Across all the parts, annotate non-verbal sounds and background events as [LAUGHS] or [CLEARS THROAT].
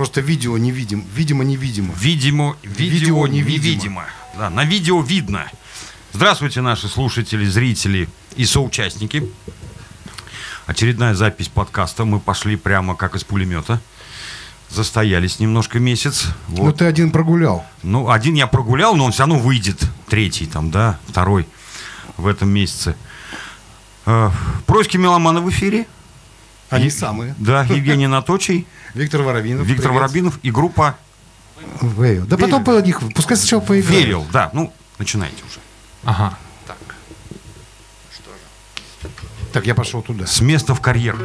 Просто видео невидим, видимо невидимо. Видимо, видео, Видео невидимо. невидимо. Да, на видео видно. Здравствуйте, наши слушатели, зрители и соучастники. Очередная запись подкаста. Мы пошли прямо как из пулемета. Застоялись немножко месяц. Ну Вот. ты один прогулял. Ну, один я прогулял, но он все равно выйдет. Третий там, да, второй в этом месяце. Э, Проськи меломана в эфире. Они Е- самые. Да, Евгений Наточий, [LAUGHS] Виктор Воробинов. Виктор привет. Воробинов и группа Вейвел. Да потом по них, пускай сначала поиграем. Верил. Да, ну, начинайте уже. Ага. Так, я пошел туда. С места в карьер.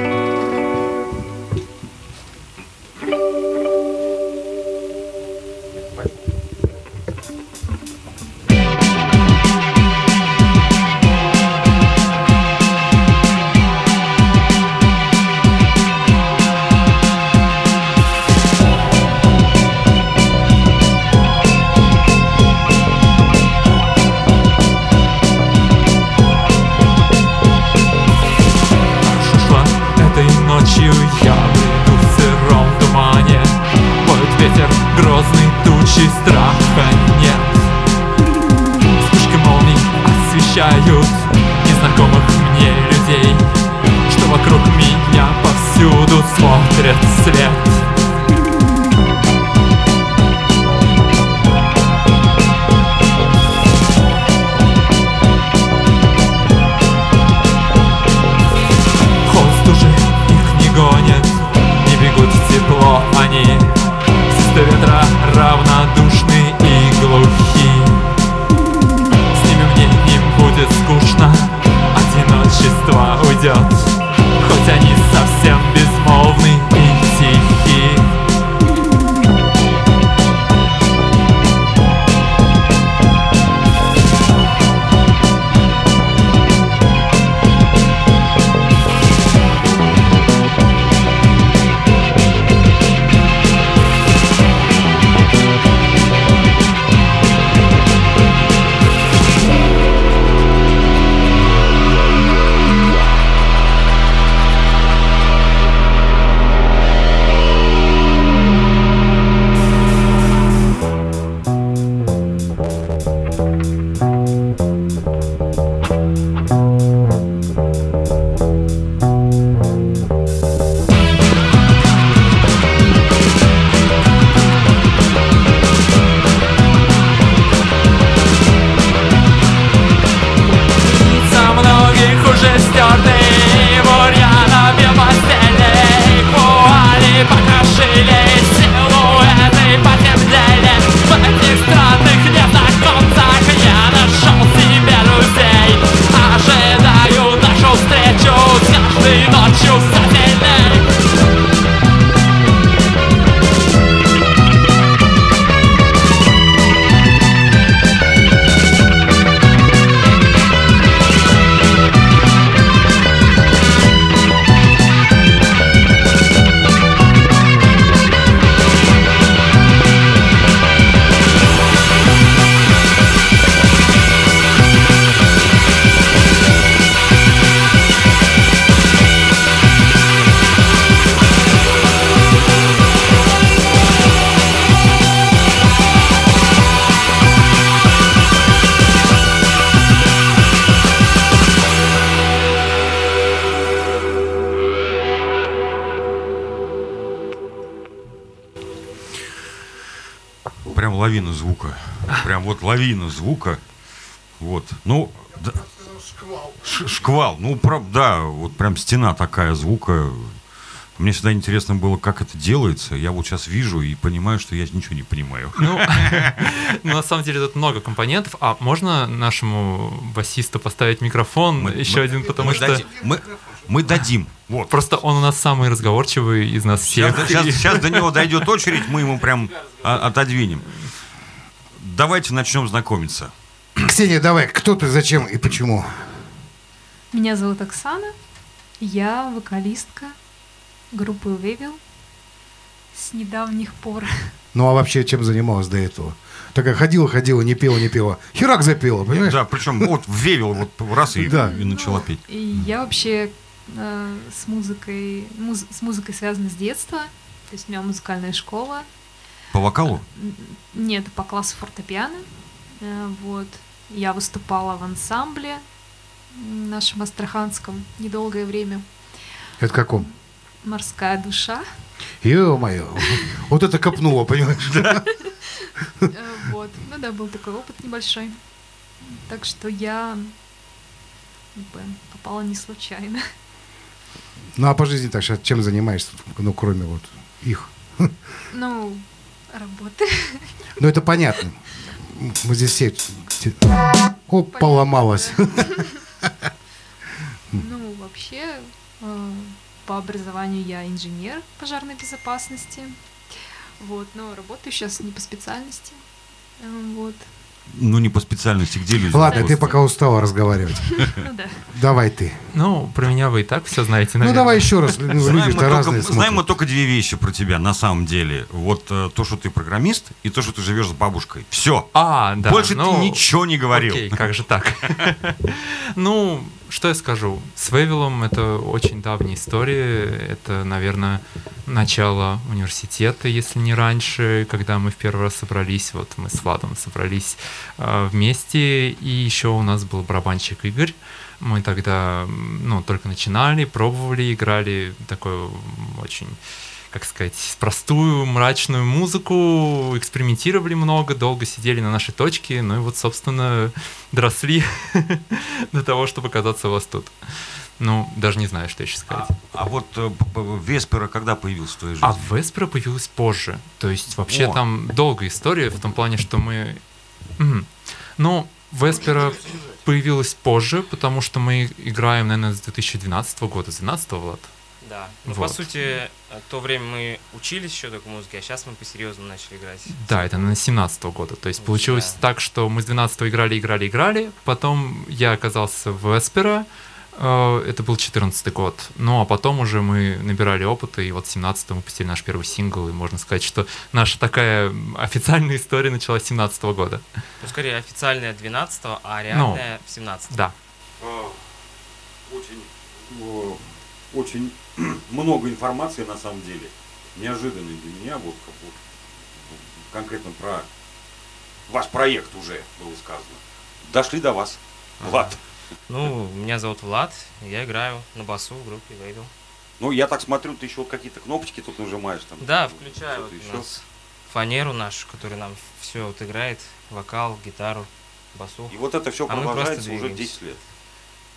Лавина звука. Вот. Ну, да. Ш- шквал. Ну, прав- да, вот прям стена такая звука. Мне всегда интересно было, как это делается. Я вот сейчас вижу и понимаю, что я ничего не понимаю. Ну, [LAUGHS] ну, на самом деле тут много компонентов. А можно нашему басисту поставить микрофон еще один, потому что мы, дадим. Вот. просто он у нас самый разговорчивый из нас Сейчас, всех. сейчас- сейчас [LAUGHS] до него дойдет очередь, мы ему прям отодвинем. Давайте начнем знакомиться. Ксения, давай, кто ты, зачем и почему? Меня зовут Оксана. Я вокалистка группы Вевил с недавних пор. Ну а вообще чем занималась до этого? Такая ходила, ходила, не пела, не пела. Херак запела, понимаешь? Да, причем вот вевел вот раз и, Да. и начала петь. И я вообще э, с музыкой, муз- с музыкой связана с детства. То есть у меня музыкальная школа. По вокалу? Нет, по классу фортепиано. Э, Вот. Я выступала в ансамбле нашем астраханском недолгое время. Это каком? Морская душа. Ё-моё. Вот это копнуло, понимаешь? [LAUGHS] Э, Вот. Ну да, был такой опыт небольшой. Так что я попала не случайно. Ну а по жизни так сейчас чем занимаешься? Ну, кроме вот их. Ну, работы. [LAUGHS] Ну это понятно. Мы здесь все... Оп, поломалась. [LAUGHS] Ну, вообще, э, по образованию я инженер пожарной безопасности. Вот, но работаю сейчас не по специальности. Э, Вот. Ну, не по специальности, где люди? Ладно, ты пока устала разговаривать. [LAUGHS] Ну да. Давай ты. Ну, про меня вы и так все знаете, Ну наверное. давай еще раз. [LAUGHS] Ну, Знаем, мы Люди-то только, разные знаем мы только две вещи про тебя на самом деле. Вот э, то, что ты программист, и то, что ты живешь с бабушкой. Все. А, да. Больше ну, ты ничего не говорил. Окей, как же так? [LAUGHS] Ну, что я скажу? С Вевилом это очень давняя история. Это, наверное, начало университета, если не раньше, когда мы в первый раз собрались. Вот мы с Владом собрались э, вместе. И еще у нас был барабанщик Игорь. Мы тогда, ну, только начинали, пробовали, играли такой очень как сказать, простую, мрачную музыку, экспериментировали много, долго сидели на нашей точке, ну и вот, собственно, доросли [LAUGHS] до того, чтобы оказаться у вас тут. Ну, даже не знаю, что еще сказать. А, а вот э, Веспера когда появился в твоей жизни? А Веспера появилась позже. То есть вообще О. там долгая история в том плане, что мы... Мгм. Ну, Веспера появилась позже, потому что мы играем, наверное, с 2012 года. С 2012 Влад? Да. Ну, Вот. по сути, э, в то время мы учились еще только музыке, а сейчас мы по-серьезному начали играть. Да, это на 17 года. То есть Вот, получилось да. так, что мы с 12 играли, играли, играли. Потом я оказался в Эспера. э, Это был 14 год. Ну, а потом уже мы набирали опыта, и вот в 17 мы пустили наш первый сингл, и можно сказать, что наша такая официальная история началась с 17 года. Ну, скорее, официальная 12 а реальная в 17 Да. А, Очень, очень [CLEARS THROAT] много информации на самом деле. Неожиданной для меня, вот, как вот, конкретно про ваш проект уже было сказано. Дошли до вас. Влад. Ну, меня зовут Влад, я играю на басу в группе Вейвел. Ну, я так смотрю, ты еще вот какие-то кнопочки тут нажимаешь там. Да, включаю вот еще. нас фанеру нашу, который нам все вот играет, вокал, гитару, басу. И вот это все А продолжается уже двигаемся. 10 лет.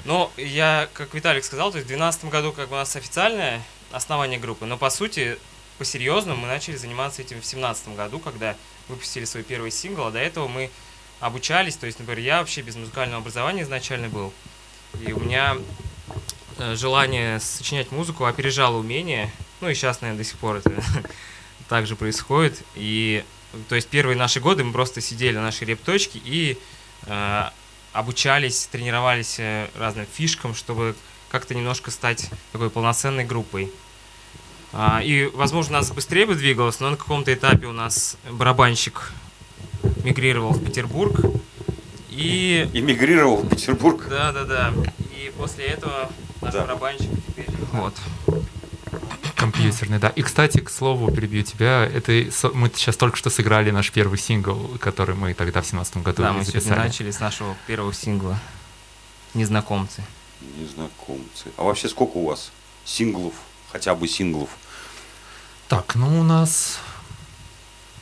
Ну, я, как Виталик сказал, то есть в 2012 году как бы у нас официальное основание группы, но по сути, по-серьезному мы начали заниматься этим в 2017 году, когда выпустили свой первый сингл, а до этого мы обучались, то есть, например, я вообще без музыкального образования изначально был, и у меня э, желание сочинять музыку опережало умение, ну и сейчас, наверное, до сих пор это [LAUGHS] также происходит, и то есть первые наши годы мы просто сидели на нашей репточке и э, обучались, тренировались э, разным фишкам, чтобы как-то немножко стать такой полноценной группой. А, и, возможно, у нас быстрее бы двигалось, но на каком-то этапе у нас барабанщик мигрировал в Петербург. И Эмигрировал в Петербург. да, да, да. И после этого наш Да. барабанщик теперь. Вот. Компьютерный, да. И, кстати, к слову, перебью тебя, это мы сейчас только что сыграли наш первый сингл, который мы тогда в 17 году Да, мы сегодня записали. начали с нашего первого сингла «Незнакомцы». Незнакомцы. А вообще сколько у вас синглов, хотя бы синглов? Так, ну у нас...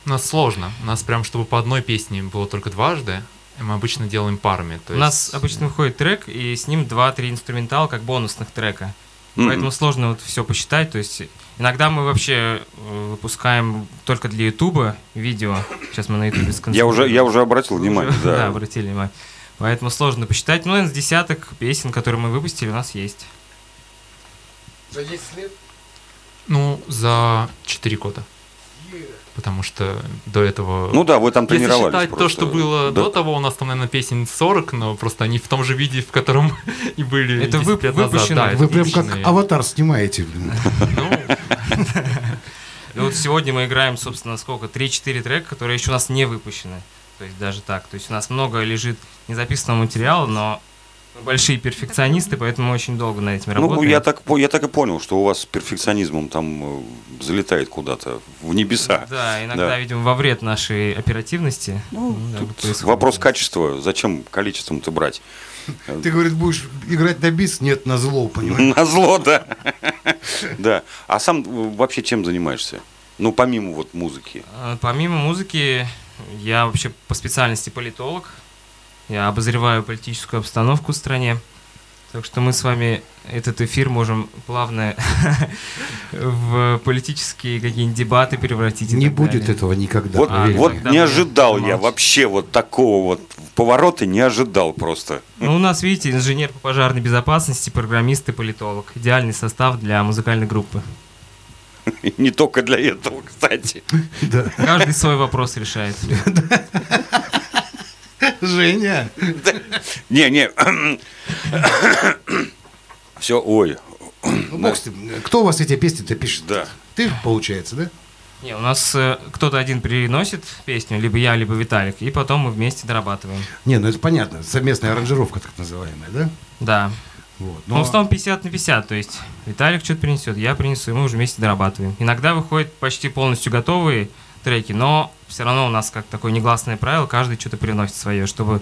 У нас сложно. У нас прям, чтобы по одной песне было только дважды, мы обычно делаем парами. То У нас есть- обычно выходит трек, и с ним 2-3 инструментала как бонусных трека. Мгм. Поэтому сложно вот все посчитать. То есть иногда мы вообще э, выпускаем только для Ютуба видео. Сейчас мы на Ютубе [CLEARS THROAT] Я уже, я уже обратил внимание, [LAUGHS] уже, да. обратили внимание. Поэтому сложно посчитать. Ну, наверное, с десяток песен, которые мы выпустили, у нас есть. За 10 лет? Ну, за 4 года. Потому что до этого... Ну да, вы там Если тренировались считать то, просто. что было Да. до того, у нас там, наверное, песен 40, но просто они в том же виде, в котором [LAUGHS] и были Это 10 вып- лет назад. выпущено. Да, Вы прям как аватар снимаете. блин. Ну, И вот сегодня мы играем, собственно, сколько? 3-4 трека, которые еще у нас не выпущены. То есть даже так. То есть у нас много лежит незаписанного материала, но большие перфекционисты, поэтому очень долго над этим Ну, работаем. я так, я так и понял, что у вас с перфекционизмом там э, залетает куда-то в небеса. Да, иногда, Да. видимо, во вред нашей оперативности. Ну, тут вопрос качества. Зачем количеством-то брать? [LAUGHS] Ты, говорит, будешь играть на бис? Нет, на зло, понимаешь? На зло, да. [LAUGHS] Да. А сам э, вообще чем занимаешься? Ну, помимо вот музыки. А, Помимо музыки, я вообще по специальности политолог. Я обозреваю политическую обстановку в стране. Так что мы с вами этот эфир можем плавно [LAUGHS] в политические какие-нибудь дебаты превратить. Не будет далее. этого никогда. Вот, А, вот не ожидал я вообще вот такого вот поворота, не ожидал просто. Ну, у нас, видите, инженер по пожарной безопасности, программист и политолог. Идеальный состав для музыкальной группы. [LAUGHS] Не только для этого, кстати. [LAUGHS] Да. Каждый свой вопрос решает. [LAUGHS] Женя, Не, не. Все, ой. ну, бог кто у вас эти песни-то пишет? Да. Ты, получается, да? Не, у нас э, кто-то один приносит песню, либо я, либо Виталик, и потом мы вместе дорабатываем. Не, ну это понятно, совместная аранжировка так называемая, да? Да. Вот. Ну, в основном 50 на 50, то есть Виталик что-то принесет, я принесу, и мы уже вместе дорабатываем. Иногда выходят почти полностью готовые треки, но все равно у нас как такое негласное правило, каждый что-то приносит свое, чтобы,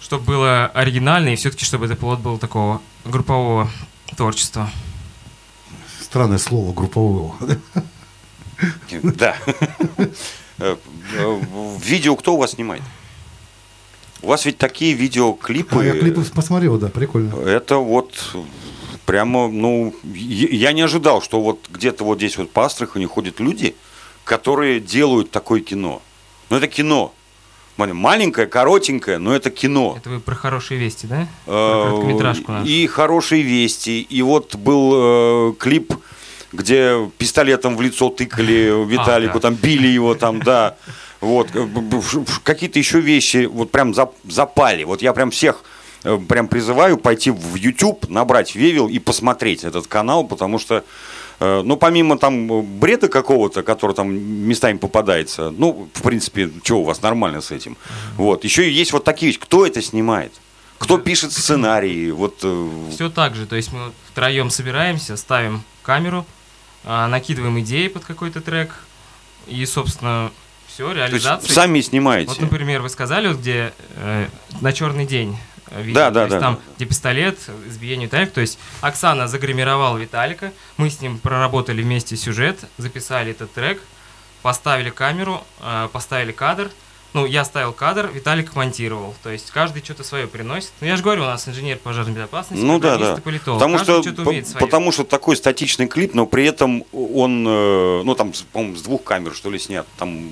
чтобы было оригинально, и все-таки чтобы это плод был такого группового творчества. Странное слово группового. Да. Видео кто у вас снимает? У вас ведь такие видеоклипы. А я клипы посмотрел, да, прикольно. Это вот прямо, ну, я я не ожидал, что вот где-то вот здесь вот по Астрахани ходят люди, которые делают такое кино. Ну, это кино. Ма- Маленькое, коротенькое, но это кино. Это вы про хорошие вести, да? Про Э, короткометражку нашу. И хорошие вести. И вот был э, клип, где пистолетом в лицо тыкали [LAUGHS] Виталику, А, да. там били его, [LAUGHS] там, да. Вот э, какие-то еще вещи вот прям зап- запали. Вот я прям всех э, прям призываю пойти в YouTube, набрать Вевел и посмотреть этот канал, потому что ну, помимо там э, бреда какого-то, который там местами попадается, ну, в принципе, что у вас нормально с этим. Вот. Еще есть вот такие вещи. Кто это снимает? Кто пишет сценарии? Вот, э, Все так же, то есть мы втроем собираемся, ставим камеру, накидываем идеи под какой-то трек, и, собственно, все, то есть реализация. сами снимаете. Вот, например, вы сказали, вот где э, на черный день э, видео, Да, да, то есть да, там, да. где пистолет, избиение Виталика, то есть Оксана загримировала Виталика, мы с ним проработали вместе сюжет, записали этот трек, поставили камеру, э, поставили кадр, ну, я ставил кадр, Виталик монтировал, то есть каждый что-то свое приносит. Ну, я же говорю, у нас инженер пожарной безопасности, Ну да, да. политолог, Потому каждый что, по- умеет свое. потому что такой статичный клип, но при этом он, э, ну там, по-моему, с двух камер что ли снят, там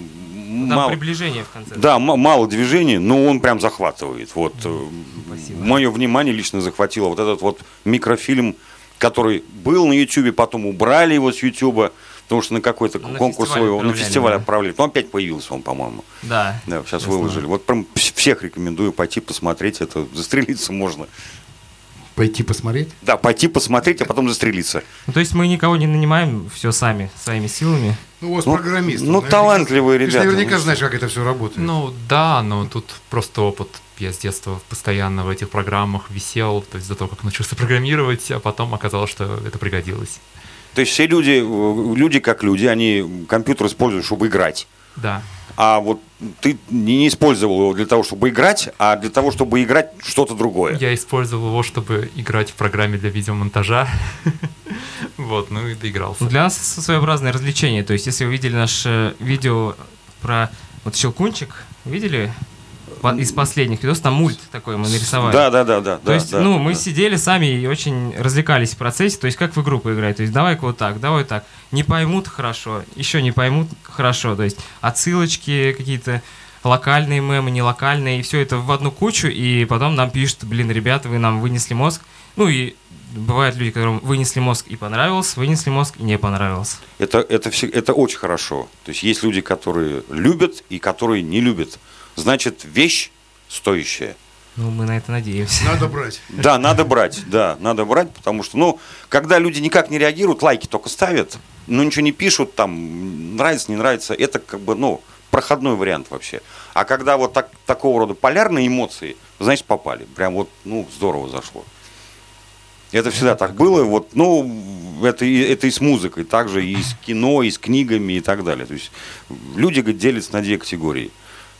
Там мало, приближение в конце. да, мало движений, но он прям захватывает. Вот Спасибо. мое внимание лично захватило вот этот вот микрофильм, который был на Ютубе, потом убрали его с Ютуба, потому что на какой-то На конкурс фестиваль его на фестиваль да. отправили. Но опять появился он, по-моему. Да. Да, сейчас выложили. Вот прям вс- всех рекомендую пойти посмотреть это. Застрелиться можно. Пойти посмотреть? Да, пойти посмотреть, а потом застрелиться. Ну, то есть мы никого не нанимаем, все сами, своими силами. Ну, у вас Ну, программист. ну, Наверняка- талантливые Ты ребята. наверняка Ну, знаешь, как это все работает. Ну да, но тут просто опыт. Я с детства постоянно в этих программах висел, то есть до того, как научился программировать, а потом оказалось, что это пригодилось. То есть все люди, э, люди как люди, они компьютер используют, чтобы играть. Да. А вот ты не использовал его для того, чтобы играть, а для того, чтобы играть что-то другое. Я использовал его, чтобы играть в программе для видеомонтажа. [LAUGHS] Вот, ну и доигрался. Для нас своеобразное развлечение. То есть, если вы видели наше видео про вот Щелкунчик, видели? Из последних видосов, там мульт такой мы нарисовали. Да, да, да, да. То да, есть, да, ну, мы да. сидели сами и очень развлекались в процессе. То есть, как в игру поиграть. То есть, давай-ка вот так, давай так. Не поймут хорошо, еще не поймут хорошо. То есть, отсылочки какие-то локальные мемы, не локальные, и все это в одну кучу, и потом нам пишут, блин, ребята, вы нам вынесли мозг. Ну и бывают люди, которым вынесли мозг и понравилось, вынесли мозг и не понравилось. Это, это, все, это очень хорошо. То есть есть люди, которые любят и которые не любят. Значит, вещь стоящая. Ну, мы на это надеемся. Надо брать. Да, надо брать, да, надо брать, потому что, ну, когда люди никак не реагируют, лайки только ставят, но ничего не пишут, там, нравится, не нравится, это как бы, ну, проходной вариант вообще. А когда вот так, такого рода полярные эмоции, значит попали. Прям вот, ну, здорово зашло. Это всегда так было. Вот, ну, это, и- это и с музыкой, также и с кино, и с книгами и так далее. То есть люди говорит, делятся на две категории.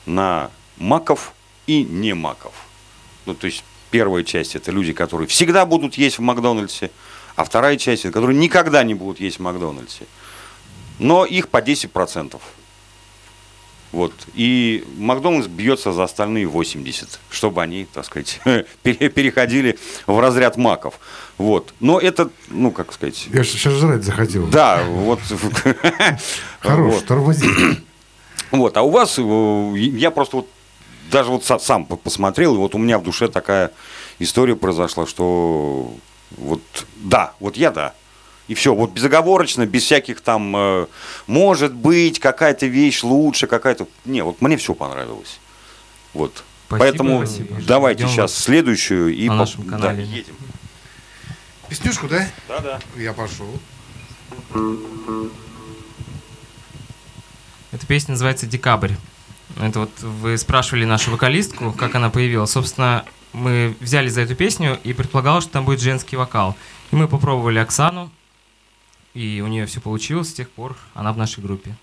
На маков и не маков. Ну, то есть первая часть это люди, которые всегда будут есть в Макдональдсе, а вторая часть это которые никогда не будут есть в Макдональдсе. Но их по 10%. Вот. И Макдональдс бьется за остальные 80, чтобы они, так сказать, [LAUGHS] пере- переходили в разряд маков. Вот. Но это, ну, как сказать, Я сейчас жрать захотел. да, вот. [LAUGHS] Хорош, тормози. Вот, а у вас, э, я просто вот даже вот са- сам по- посмотрел, и вот у меня в душе такая история произошла, что вот да, вот я да. И все, вот безоговорочно, без всяких там, э, может быть, какая-то вещь лучше, какая-то... Не, вот мне все понравилось. Вот. Спасибо, Поэтому спасибо. давайте Ждем сейчас следующую и на по- нашем да, канале. едем. Песнюшку, да? Да, да. Я пошел. Эта песня называется «Декабрь». Это вот вы спрашивали нашу вокалистку, как она появилась. Собственно, мы взяли за эту песню и предполагалось, что там будет женский вокал. И мы попробовали Оксану, и у нее все получилось. С тех пор она в нашей группе.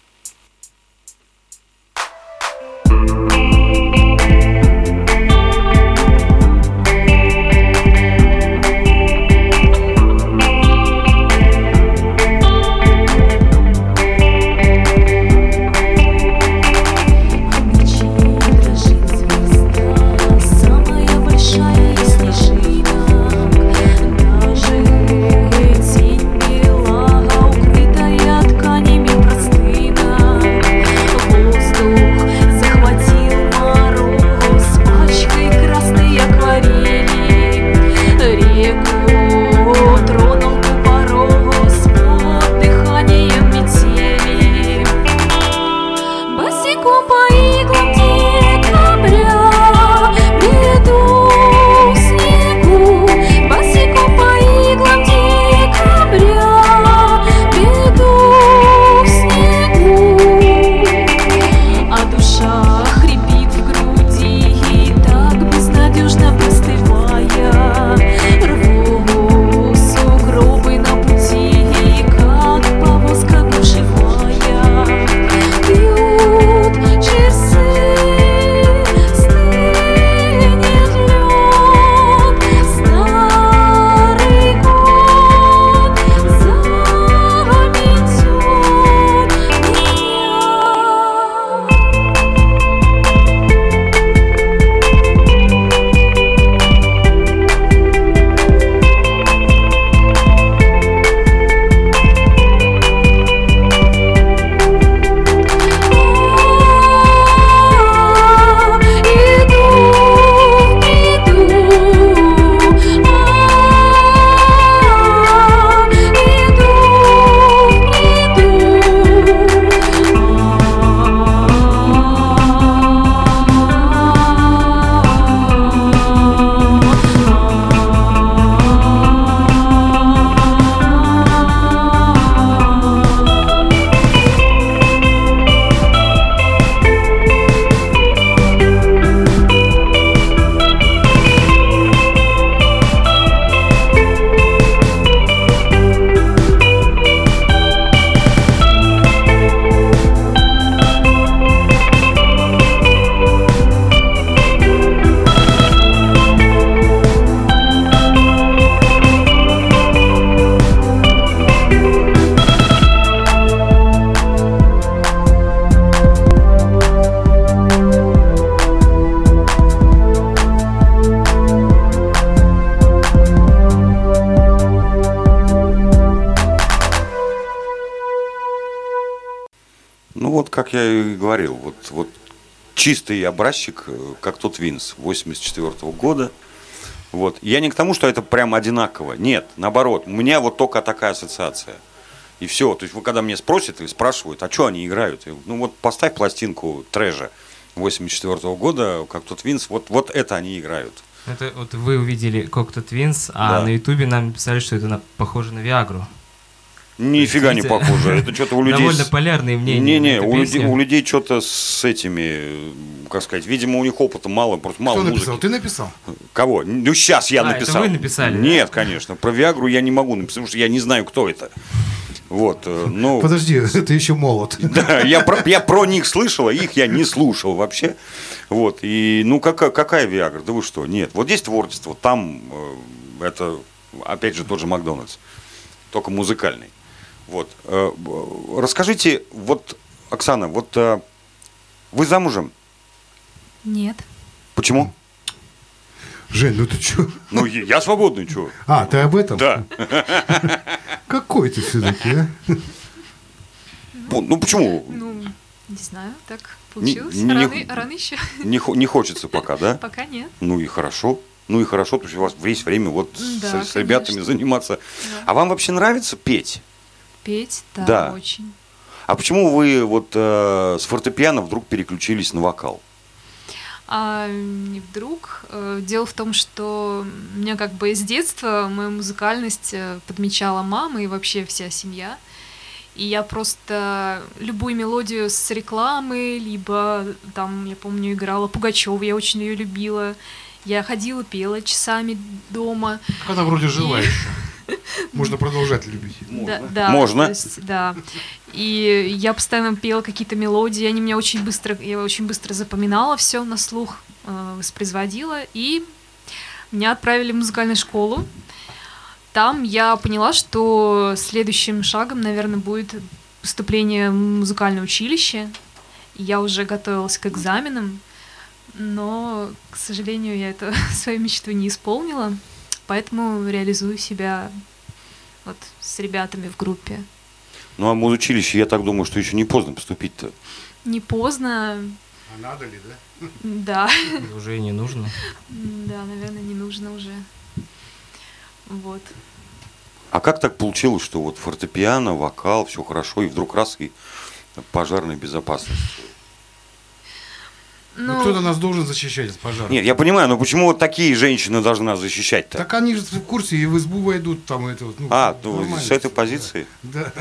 И говорил, вот, вот чистый образчик, э, как тот Винс 84 года. Вот. Я не к тому, что это прям одинаково. Нет, наоборот, у меня вот только такая ассоциация. И все. То есть, вы когда меня спросят или спрашивают, а что они играют? Я ну вот поставь пластинку Трэжа 84 года, как тот Винс, вот, вот это они играют. Это вот вы увидели Cocteau Twins, а Да. на Ютубе нам писали, что это на- похоже на Виагру. Нифига не похоже. Это что-то у людей... Довольно полярные мнения. Не-не, у людей, у людей что-то с этими, как сказать, видимо, у них опыта мало, просто мало Кто музыки. написал? Ты написал? Кого? Ну, сейчас я А, это написал. вы написали, да? Нет, конечно. Про Виагру я не могу написать, потому что я не знаю, кто это. Вот, э, ну... Подожди, [LAUGHS] это еще молод. [LAUGHS] Да, я про, я про них слышал, а их я не слушал вообще. Вот, и, ну, какая, какая Виагра? Да вы что? Нет, вот здесь творчество, там э, это, опять же, тот же Макдональдс, только музыкальный. Вот, э, расскажите, вот, Оксана, вот э, вы замужем? Нет. Почему? Жень, ну ты что? Ну, я свободный, чего? А, ты об этом? Да. Какой ты все-таки, а? Ну, ну, почему? Ну, не знаю, так получилось. не- не- рано, рано еще. Не, хо- не хочется пока, да? Пока нет. Ну и хорошо. Ну и хорошо, потому что у вас есть время вот с- Да, с, ребятами заниматься. Да. А вам вообще нравится петь? Петь, да, Да. очень. А почему вы вот э, с фортепиано вдруг переключились на вокал? А не вдруг. Э, Дело в том, что меня как бы с детства мою музыкальность э, подмечала мама и вообще вся семья. И я просто любую мелодию с рекламы, либо там, я помню, играла Пугачева, я очень ее любила. Я ходила, пела часами дома. Она вроде жива еще. Можно продолжать любить. Да, да, Можно. есть, да. И я постоянно пела какие-то мелодии, они меня очень быстро, я очень быстро запоминала все на слух, э, воспроизводила, и меня отправили в музыкальную школу. Там я поняла, что следующим шагом, наверное, будет поступление в музыкальное училище. Я уже готовилась к экзаменам, но, к сожалению, я эту [LAUGHS] свою мечту не исполнила, поэтому реализую себя вот с ребятами в группе. Ну а музучилище, я так думаю, что еще не поздно поступить-то. Не поздно, А надо ли, да? да, Уже и не нужно. да, наверное, не нужно уже. Вот. А как так получилось, что вот фортепиано, вокал, все хорошо, и вдруг раз и пожарная безопасность? Ну, Ну, кто-то нас должен защищать от пожара. Нет, я понимаю, но почему вот такие женщины должны нас защищать-то? Так они же в курсе и в избу войдут, там это вот. Ну, А, ну, с этой позиции? Да.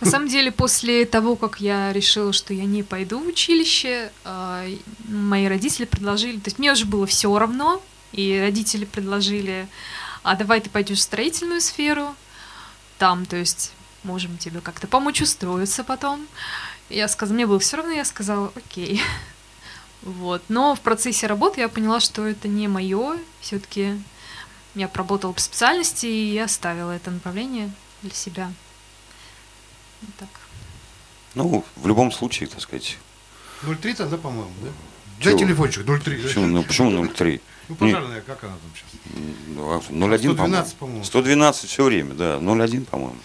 на самом деле, после того, как я решила, что я не пойду в училище, а, мои родители предложили, то есть мне уже было все равно, и родители предложили, а давай ты пойдешь в строительную сферу, там, то есть можем тебе как-то помочь устроиться потом. Я сказала, мне было все равно, я сказала, окей. Вот. Но в процессе работы я поняла, что это не мое. Все-таки я поработала по специальности и оставила это направление для себя. Вот так. Ну, в любом случае, так сказать. 03 тогда, по-моему, да? Чего? Дай телефончик, 03. да? Почему, ну, почему 0,3? Ну, пожарная, как она там сейчас? Ну, а 0,1, 112, по-моему. по-моему. 112 все время, да. 0,1, по-моему.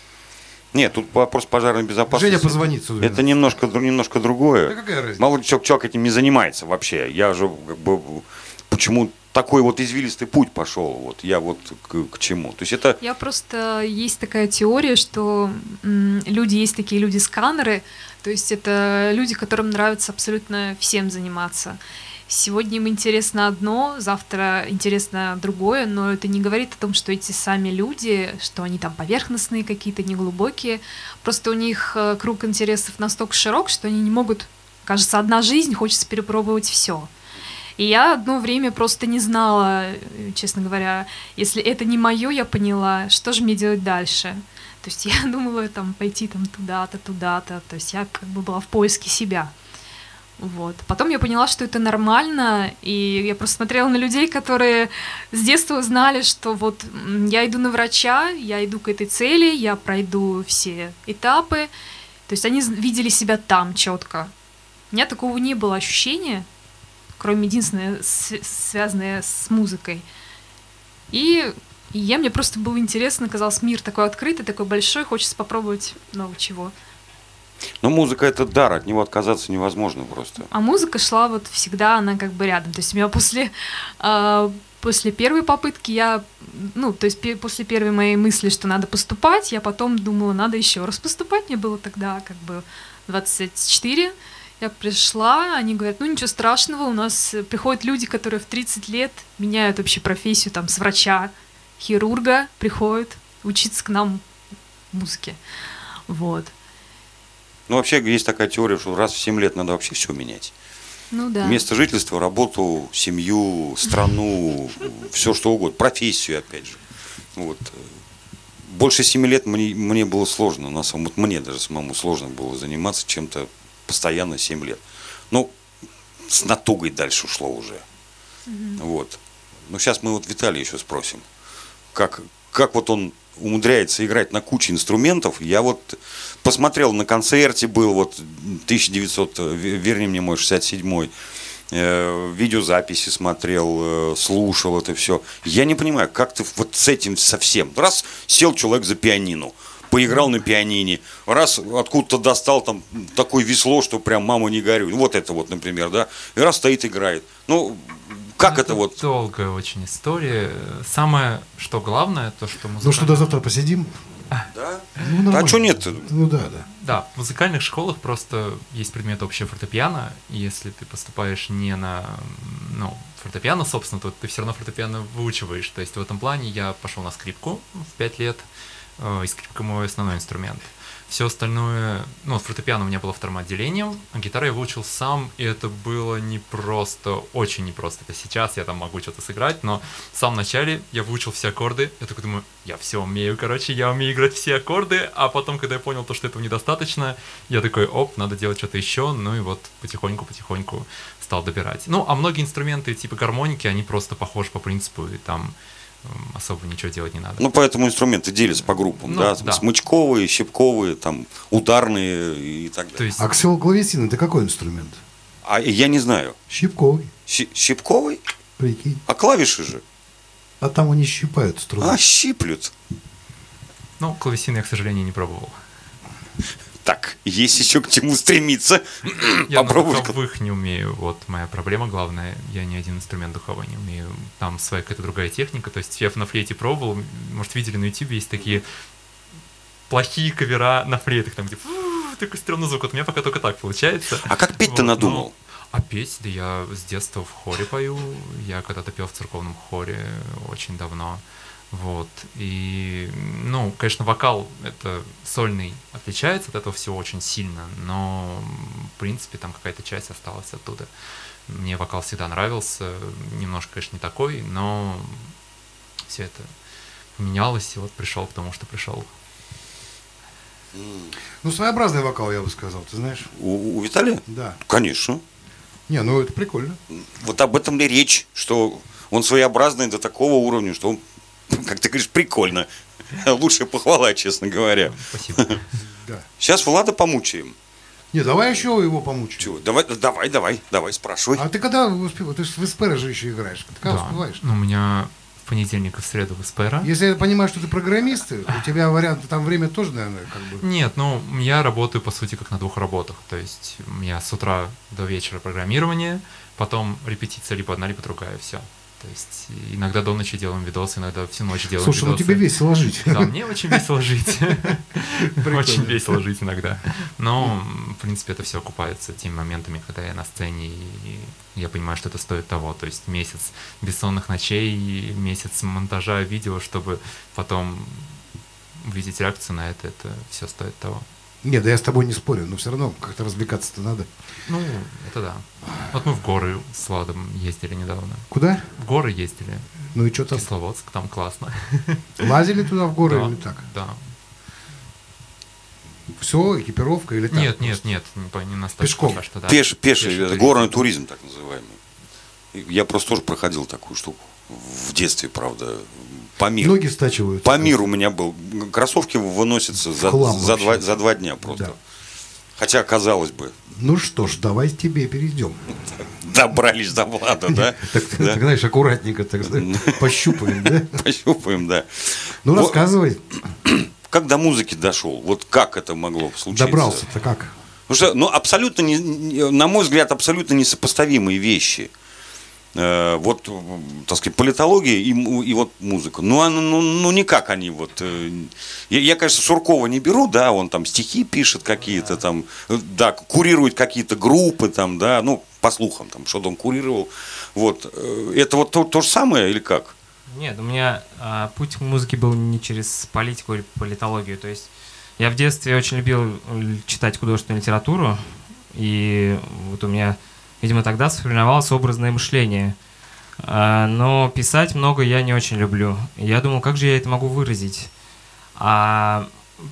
Нет, тут вопрос пожарной безопасности. Женя позвонит сюда. Это немножко, немножко Да другое. какая разница? Мало ли человек, человек этим не занимается вообще. Я же как бы почему такой вот извилистый путь пошел. Вот я вот к, к чему. То есть это Я просто есть такая теория, что м, люди есть такие люди-сканеры, то есть это люди, которым нравится абсолютно всем заниматься. Сегодня им интересно одно, завтра интересно другое, но это не говорит о том, что эти сами люди, что они там поверхностные какие-то, неглубокие. Просто у них э, круг интересов настолько широк, что они не могут, кажется, одна жизнь, хочется перепробовать все. И я одно время просто не знала, честно говоря, если это не мое, я поняла, что же мне делать дальше. То есть я [LAUGHS] думала там пойти там туда-то, туда-то. То есть я как бы была в поиске себя. Вот. Потом я поняла, что это нормально, и я просто смотрела на людей, которые с детства знали, что вот я иду на врача, я иду к этой цели, я пройду все этапы. То есть они видели себя там четко. У меня такого не было ощущения, кроме единственное, связанное с музыкой. И я, мне просто было интересно, казалось, мир такой открытый, такой большой, хочется попробовать много чего. Ну, музыка это дар, от него отказаться невозможно просто. А музыка шла вот всегда, она как бы рядом. То есть у меня после, а, после первой попытки я, ну, то есть после первой моей мысли, что надо поступать, я потом думала, надо еще раз поступать. Мне было тогда как бы 24. Я пришла, они говорят, ну ничего страшного, у нас э, приходят люди, которые в 30 лет меняют вообще профессию там с врача, хирурга, приходят учиться к нам музыке. Вот. Ну, вообще есть такая теория, что раз в 7 лет надо вообще все менять. Ну да. Место жительства, работу, семью, страну, все что угодно, профессию, опять же. Вот. Больше 7 лет мне, мне было сложно, на самом вот мне даже самому сложно было заниматься чем-то постоянно 7 лет. Ну, с натугой дальше ушло уже. Вот. Но сейчас мы вот Виталия еще спросим, как, как вот он умудряется играть на куче инструментов. Я вот посмотрел на концерте, был вот 1900, э, ве- верни мне мой 67-й, э, видеозаписи смотрел, э, слушал это все. Я не понимаю, как ты вот с этим совсем. Раз сел человек за пианино, поиграл на пианине, раз откуда-то достал там такое весло, что прям мама не горюй. Вот это вот, например, да, и раз стоит играет. Ну, как это вот? Долгая очень история. Самое, что главное, то, что Ну музыкант... что, до завтра посидим? Да? Ну, А что нет? Ну да, да. Да, в музыкальных школах просто есть предмет общее фортепиано, и если ты поступаешь не на ну, фортепиано, собственно, то ты все равно фортепиано выучиваешь. То есть в этом плане я пошел на скрипку в 5 лет, э, и скрипка мой основной инструмент. Все остальное, ну, фортепиано у меня было вторым отделением, а гитару я выучил сам, и это было непросто, очень непросто. Это сейчас я там могу что-то сыграть, но в самом начале я выучил все аккорды, я такой думаю, я все умею, короче, я умею играть все аккорды, а потом, когда я понял то, что этого недостаточно, я такой, оп, надо делать что-то еще, ну и вот потихоньку-потихоньку стал добирать. Ну, а многие инструменты типа гармоники, они просто похожи по принципу, и там особо ничего делать не надо. Ну, поэтому инструменты делятся по группам, Ну, да, да. смычковые, щипковые, там, ударные и так далее. То есть, А ксилоклавесин это какой инструмент? А я не знаю, Щипковый, щи- щипковый? прикинь. А клавиши же? А там они щипают струны. А, щиплют. ну, клавесины я, к сожалению, не пробовал. [LAUGHS] Так, есть еще к чему стремиться. [CLEARS THROAT] Я на Попробуй. духовых не умею. Вот моя проблема главная. Я ни один инструмент духовой не умею. Там своя какая-то другая техника. То есть я на флейте пробовал. Может, видели на YouTube, есть такие плохие кавера на флейтах, там где такой стрёмный звук. Вот у меня пока только так получается. А как петь-то Вот, надумал? но- А петь, да я с детства в хоре пою. Я когда-то пел в церковном хоре очень давно. Вот. И, ну, конечно, вокал это сольный отличается от этого всего очень сильно, но, в принципе, там какая-то часть осталась оттуда. Мне вокал всегда нравился, немножко, конечно, не такой, но все это поменялось, и вот пришел к тому, что пришел. Ну, своеобразный вокал, я бы сказал, ты знаешь? У, у Виталия? Да. Конечно. Не, ну это прикольно. Вот об этом ли речь, что он своеобразный до такого уровня, что он, [LAUGHS] как ты говоришь, прикольно. [LAUGHS] Лучшая похвала, честно говоря. Спасибо. [LAUGHS] Да. Сейчас Влада помучаем. Не, давай еще его помучим. Чего? Давай, давай, давай, давай, спрашивай. А ты когда успеваешь? Ты же в СПР же еще играешь. Ты когда Да. успеваешь? Ну, у меня в понедельник и в среду в СПР. Если я понимаю, что ты программист, у тебя варианты, там время тоже, наверное, как бы... Нет, ну, я работаю, по сути, как на двух работах. То есть у меня с утра до вечера программирование, потом репетиция либо одна, либо другая, все. То есть иногда до ночи делаем видосы, иногда всю ночь делаем Слушай, ну видосы. тебе весело жить. Да, мне очень весело жить. [LAUGHS] Очень весело жить иногда. Но, в принципе, это все окупается теми моментами, когда я на сцене, и я понимаю, что это стоит того. То есть месяц бессонных ночей, месяц монтажа видео, чтобы потом увидеть реакцию на это, это все стоит того. Нет, да я с тобой не спорю, но все равно как-то развлекаться-то надо. Ну, это да. Вот мы в горы с Владом ездили недавно. Куда? В горы ездили. Ну и что там? Кисловодск, там классно. Лазили туда в горы Да, или так? Да. Все, экипировка или так? Нет, нет, нет, не, по- не настолько Пешком. пока что, да. Пеш, пеший, это туризм. горный туризм, так называемый. Я просто тоже проходил такую штуку. В детстве, правда. По миру. Ноги стачивают. По миру у меня был. Кроссовки выносятся за, за, два, за два дня просто. Да. Хотя, казалось бы, Ну что ж, давай к тебе перейдем. [LAUGHS] добрались до Влада, да? [LAUGHS] Так, знаешь, аккуратненько, так [LAUGHS] пощупаем, да? Пощупаем, да. Ну, рассказывай, [CLEARS THROAT] Как до музыки дошел? Вот как это могло случиться? добрался-то как? Потому что, ну, абсолютно, не- на мой взгляд, абсолютно несопоставимые вещи. Э, вот, так сказать, политология и, и вот музыка. Ну, она- ну, ну, никак они вот... э, я, я, конечно, Суркова не беру, да, он там стихи пишет какие-то там, да, курирует какие-то группы там, да, ну, по слухам там, что-то он курировал. Вот. э, Это вот то, то же самое или как? Нет, у меня а, путь к музыке был не через политику или политологию. То есть Я в детстве очень любил читать художественную литературу, и вот у меня, видимо, тогда сформировалось образное мышление. А, Но писать много я не очень люблю. Я думал, как же я это могу выразить? А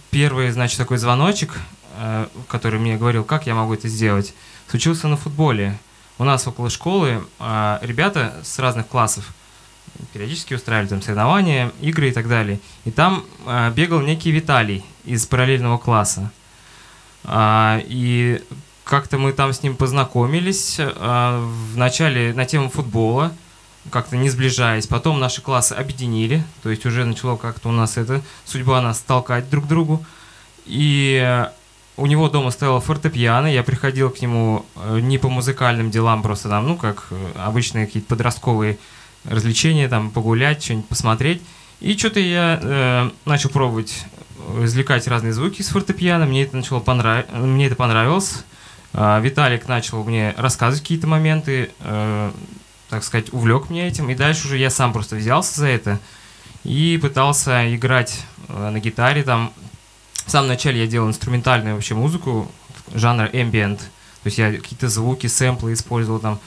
первый, значит, такой звоночек, э, который мне говорил, как я могу это сделать, случился на футболе. У нас около школы а, ребята с разных классов периодически устраивали там соревнования, игры и так далее. И там а, бегал некий Виталий из параллельного класса. И как-то мы там с ним познакомились а, в начале на тему футбола, как-то не сближаясь. Потом наши классы объединили, то есть уже начало как-то у нас это судьба нас толкать друг к другу. И э, у него дома стояла фортепиано, я приходил к нему э, не по музыкальным делам, просто там, ну, как э, обычные какие-то подростковые развлечения, там, погулять, что-нибудь посмотреть. И что-то я э, начал пробовать э, извлекать разные звуки из фортепиано, мне это начало понрав... мне это понравилось. А, Виталик начал мне рассказывать какие-то моменты, э, так сказать, увлек меня этим, и дальше уже я сам просто взялся за это и пытался играть э, на гитаре там. В самом начале я делал инструментальную вообще музыку, жанр ambient, то есть я какие-то звуки, сэмплы использовал там,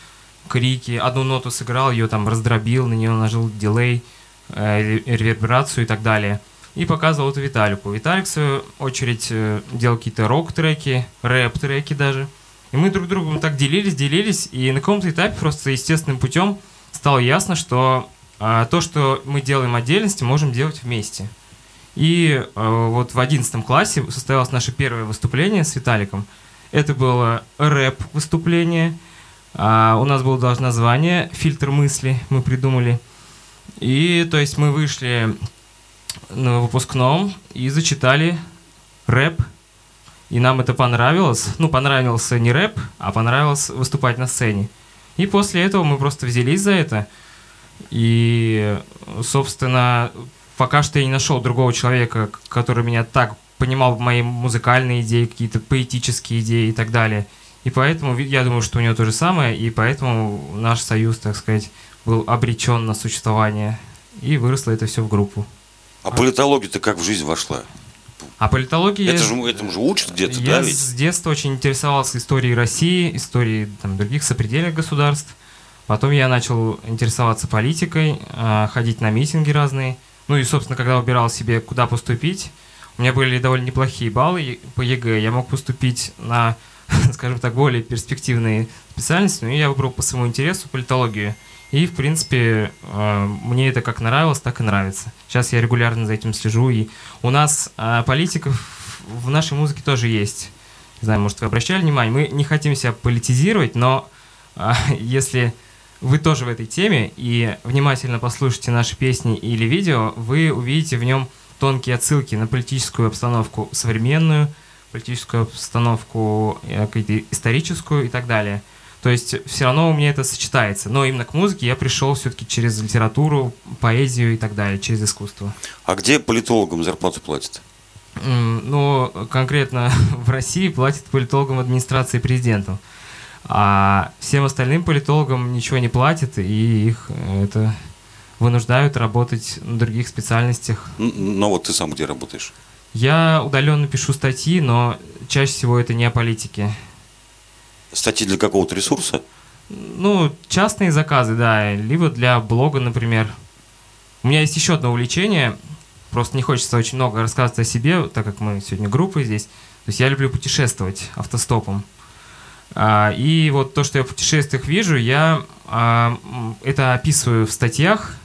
крики, одну ноту сыграл, ее там раздробил, на нее нажал дилей, э, ре- реверберацию и так далее. И показывал это Виталику. Виталик, в свою очередь, э, делал какие-то рок-треки, рэп-треки даже. И мы друг другом так делились, делились, и на каком-то этапе просто естественным путем стало ясно, что а, то, что мы делаем отдельности, можем делать вместе. И э, вот в 11 классе состоялось наше первое выступление с Виталиком. Это было рэп-выступление. А, у нас было даже название «Фильтр мысли» мы придумали. И то есть мы вышли на выпускном и зачитали рэп. И нам это понравилось. Ну, понравился не рэп, а понравилось выступать на сцене. И после этого мы просто взялись за это. И, собственно, пока что я не нашел другого человека, который меня так понимал мои музыкальные идеи, какие-то поэтические идеи и так далее. И поэтому я думаю, что у него то же самое, и поэтому наш союз, так сказать, был обречен на существование. И выросло это все в группу. А политология-то как в жизнь вошла? А политология... Это же, этому же учат где-то, Я да, ведь? с детства очень интересовался историей России, историей там, других сопредельных государств. Потом я начал интересоваться политикой, а, ходить на митинги разные. Ну и, собственно, когда выбирал себе, куда поступить, у меня были довольно неплохие баллы по ЕГЭ. Я мог поступить на, [LAUGHS] скажем так, более перспективные специальности, но я выбрал по своему интересу политологию. И, в принципе, э, мне это как нравилось, так и нравится. Сейчас я регулярно за этим слежу. И у нас э, политиков в нашей музыке тоже есть. Не знаю, может, вы обращали внимание, мы не хотим себя политизировать, но а, [LAUGHS] если вы тоже в этой теме и внимательно послушаете наши песни или видео, вы увидите в нем тонкие отсылки на политическую обстановку современную, политическую обстановку э, какую-то историческую и так далее. То есть все равно у меня это сочетается. Но именно к музыке я пришел все-таки через литературу, поэзию и так далее, через искусство. А где политологам зарплату платят? Ну, конкретно [LAUGHS] в России платят политологам администрации президентом. А всем остальным политологам ничего не платят, и их э, это вынуждают работать на других специальностях. Н- Ну вот ты сам где работаешь? Я удаленно пишу статьи, но чаще всего это не о политике. Статьи для какого-то ресурса? Ну, частные заказы, да, либо для блога, например. У меня есть еще одно увлечение, просто не хочется очень много рассказывать о себе, так как мы сегодня группа здесь. То есть я люблю путешествовать автостопом. А, и вот то, что я в путешествиях вижу, я а, это описываю в статьях.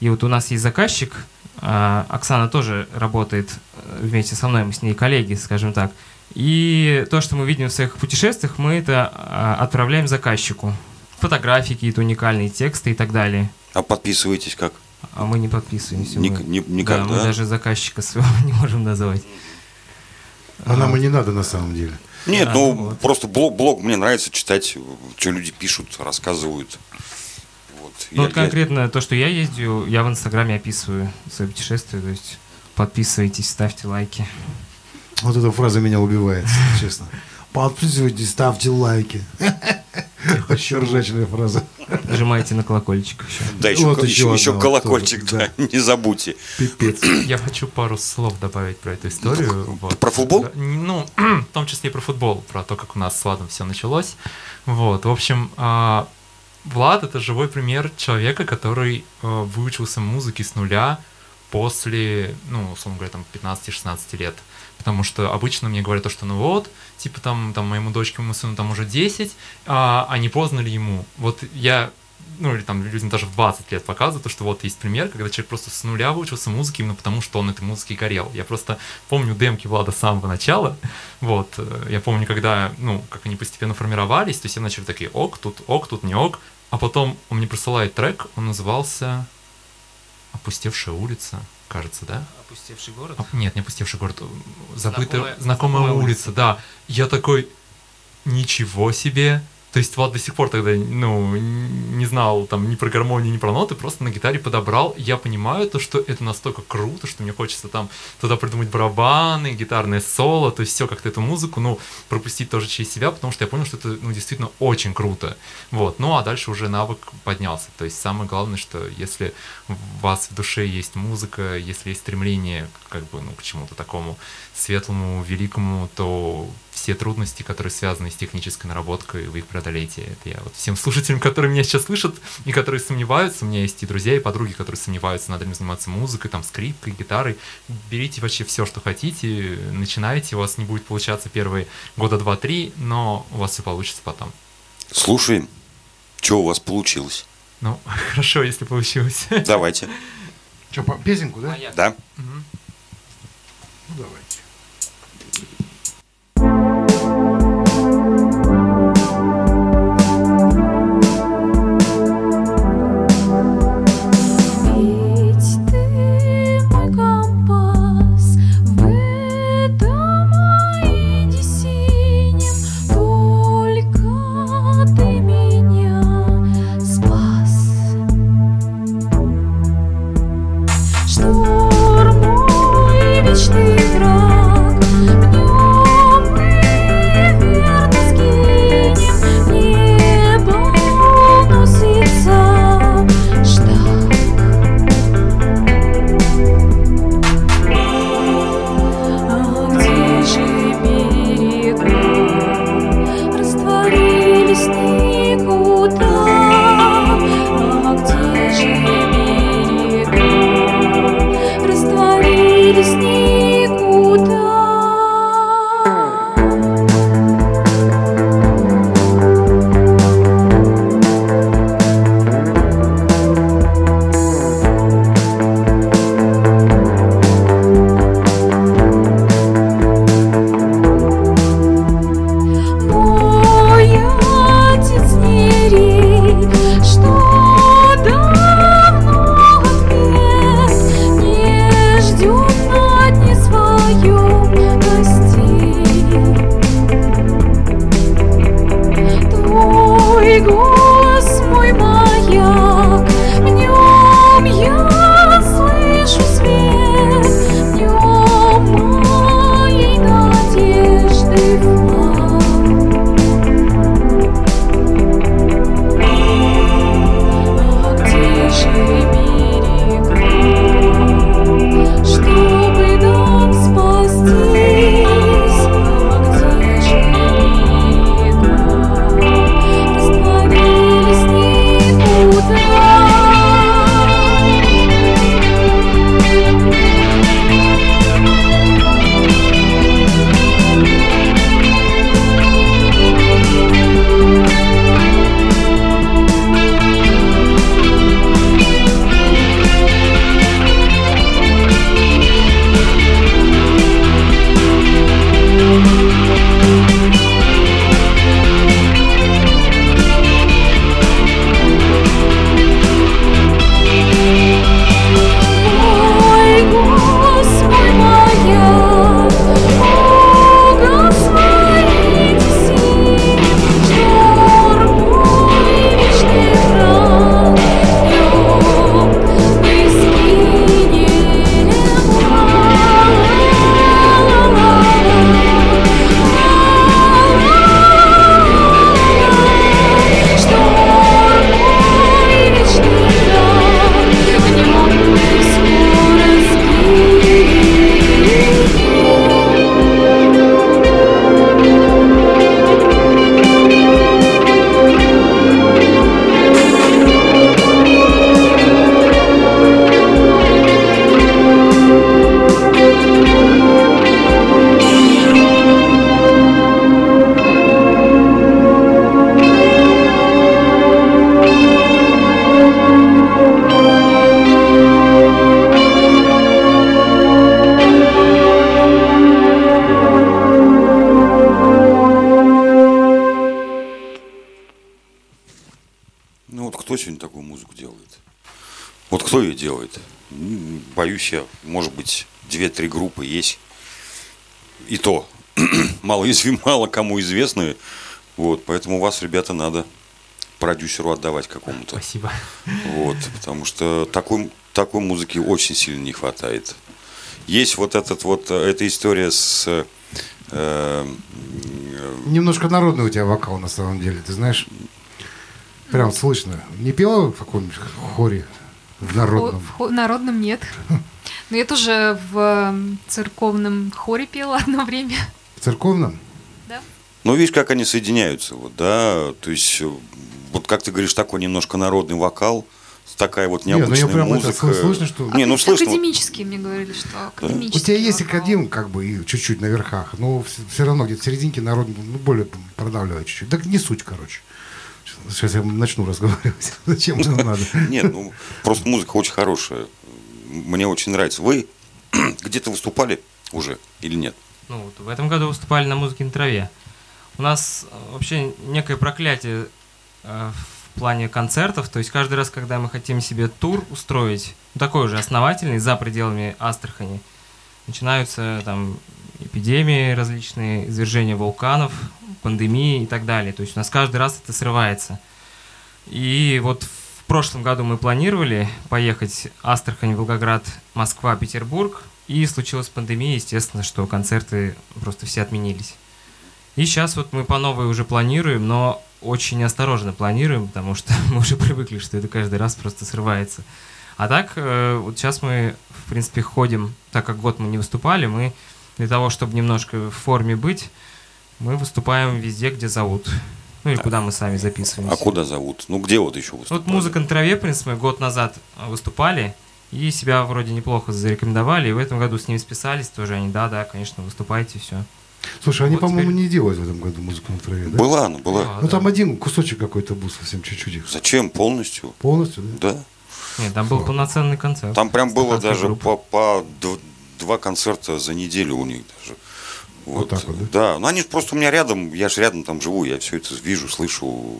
И вот у нас есть заказчик, а, Оксана тоже работает э, вместе со мной, мы с ней коллеги, скажем так. И то, что мы видим в своих путешествиях, мы это а, отправляем заказчику. Фотографии, какие-то уникальные тексты и так далее. А подписываетесь как? А мы не подписываемся. Ник- мы- ни- никак, да, мы да? даже заказчика своего [LAUGHS] не можем назвать. А нам и не надо на самом деле. Нет, А, ну вот. просто блог, блог мне нравится читать, что люди пишут, рассказывают. Вот. Ну, Я- вот я- конкретно то, что я ездил, я в Инстаграме описываю свои путешествия, то есть подписывайтесь, ставьте лайки. Вот эта фраза меня убивает, честно. Подписывайтесь, ставьте лайки. Очень ржачная фраза. Нажимайте на колокольчик еще. Да, еще, Вот еще еще, еще колокольчик, тоже, да, не забудьте. Пипец. [CLEARS THROAT] Я хочу пару слов добавить про эту историю. Вот. про футбол? Ну, [CLEARS THROAT] в том числе и про футбол, про то, как у нас с Владом все началось. Вот, в общем, а, Влад это живой пример человека, который а, выучился музыке с нуля после, ну, условно говоря, там 15-16 лет. Потому что обычно мне говорят то, что ну вот, типа там, там моему дочке, моему сыну там уже 10, а, а не поздно ли ему? Вот я ну или там людям даже в 20 лет показывают, то, что вот есть пример, когда человек просто с нуля выучился музыке именно потому, что он этой музыкой горел. Я просто помню демки Влада с самого начала, вот, э, я помню, когда, ну, как они постепенно формировались, то есть я начали такие, ок, тут ок, тут не ок, а потом он мне присылает трек, он назывался «Опустевшая улица», кажется, да? Опустевший город. А, Нет, не опустевший город. э, Забытая, Знакомая- знакомая, знакомая улица, да. Я такой, ничего себе. То есть Влад до сих пор тогда, ну, не знал там ни про гармонию, ни про ноты, просто на гитаре подобрал. Я понимаю то, что это настолько круто, что мне хочется там туда придумать барабаны, гитарное соло, то есть все как-то эту музыку, ну, пропустить тоже через себя, потому что я понял, что это, ну, действительно очень круто. Вот. Ну, а дальше уже навык поднялся. То есть самое главное, что если у вас в душе есть музыка, если есть стремление как бы, ну, к чему-то такому светлому, великому, то все трудности, которые связаны с технической наработкой, вы их преодолеете. Это я вот всем слушателям, которые меня сейчас слышат и которые сомневаются, у меня есть и друзья, и подруги, которые сомневаются, надо ли заниматься музыкой, там, скрипкой, гитарой. Берите вообще все, что хотите, начинайте, у вас не будет получаться первые года два-три, но у вас все получится потом. Слушаем, что у вас получилось? Ну, [LAUGHS] хорошо, если получилось. Давайте, Что, по- песенку, да? Маяк. да? Мгм. Ну, давайте. Я, может быть, две-три группы есть. И то [CLEARS THROAT] мало, мало кому известные. Вот, поэтому вас, ребята, надо продюсеру отдавать какому-то. Спасибо. Вот, потому что такой, такой музыки очень сильно не хватает. Есть вот этот вот, эта история с... э, э, Немножко народный у тебя вокал на самом деле, ты знаешь? Прям слышно. Не пела в каком-нибудь хоре в народном? в хо- народном нет. [LAUGHS] Но я тоже в м, церковном хоре пела [LAUGHS] одно время. В церковном? Да? Ну, видишь, как они соединяются, вот, да, то есть, э, вот как ты говоришь, такой немножко народный вокал, такая вот Не, ну необычная я прям это музыка. слы- слышно, что- Не, ну слышно. Академические мне говорили, что У академический. тебя есть вокал. академ, как бы, и чуть-чуть на верхах, но все равно где-то в серединке народ ну, более продавливает чуть-чуть. Так не суть, короче. Сейчас я начну разговаривать. [LAUGHS] Зачем это надо? [LAUGHS] Нет, ну, просто музыка очень хорошая. Мне очень нравится. Вы [CLEARS THROAT] где-то выступали уже или нет? Ну, вот в этом году выступали на музыке на траве. У нас э, вообще некое проклятие э, в плане концертов. То есть каждый раз, когда мы хотим себе тур устроить, ну, такой уже основательный, за пределами Астрахани, начинаются там эпидемии различные, извержения вулканов, пандемии и так далее. То есть у нас каждый раз это срывается. И вот в прошлом году мы планировали поехать Астрахань, Волгоград, Москва, Петербург. И случилась пандемия, естественно, что концерты просто все отменились. И сейчас вот мы по новой уже планируем, но очень осторожно планируем, потому что [LAUGHS] мы уже привыкли, что это каждый раз просто срывается. А так, э, вот сейчас мы, в принципе, ходим, так как год мы не выступали, мы для того, чтобы немножко в форме быть, мы выступаем везде, где зовут. Ну или куда мы сами записываемся. А куда зовут? Ну, где вот еще выступали? Вот музыка на траве, в принципе, мы год назад э, выступали, и себя вроде неплохо зарекомендовали, и в этом году с ними списались тоже. Они, да-да, конечно, выступайте, все. Слушай, они, Вот по-моему, теперь- не делают в этом году музыку на траве, да? Была она, была. Ну там один кусочек какой-то был совсем чуть-чуть. их. Зачем? Полностью? Полностью, да? Да. Нет, там был полноценный концерт. Там прям было даже по, по дв- два концерта за неделю у них даже. Вот так вот, да? ну они просто у меня рядом, я же рядом там живу, я все это вижу, слышу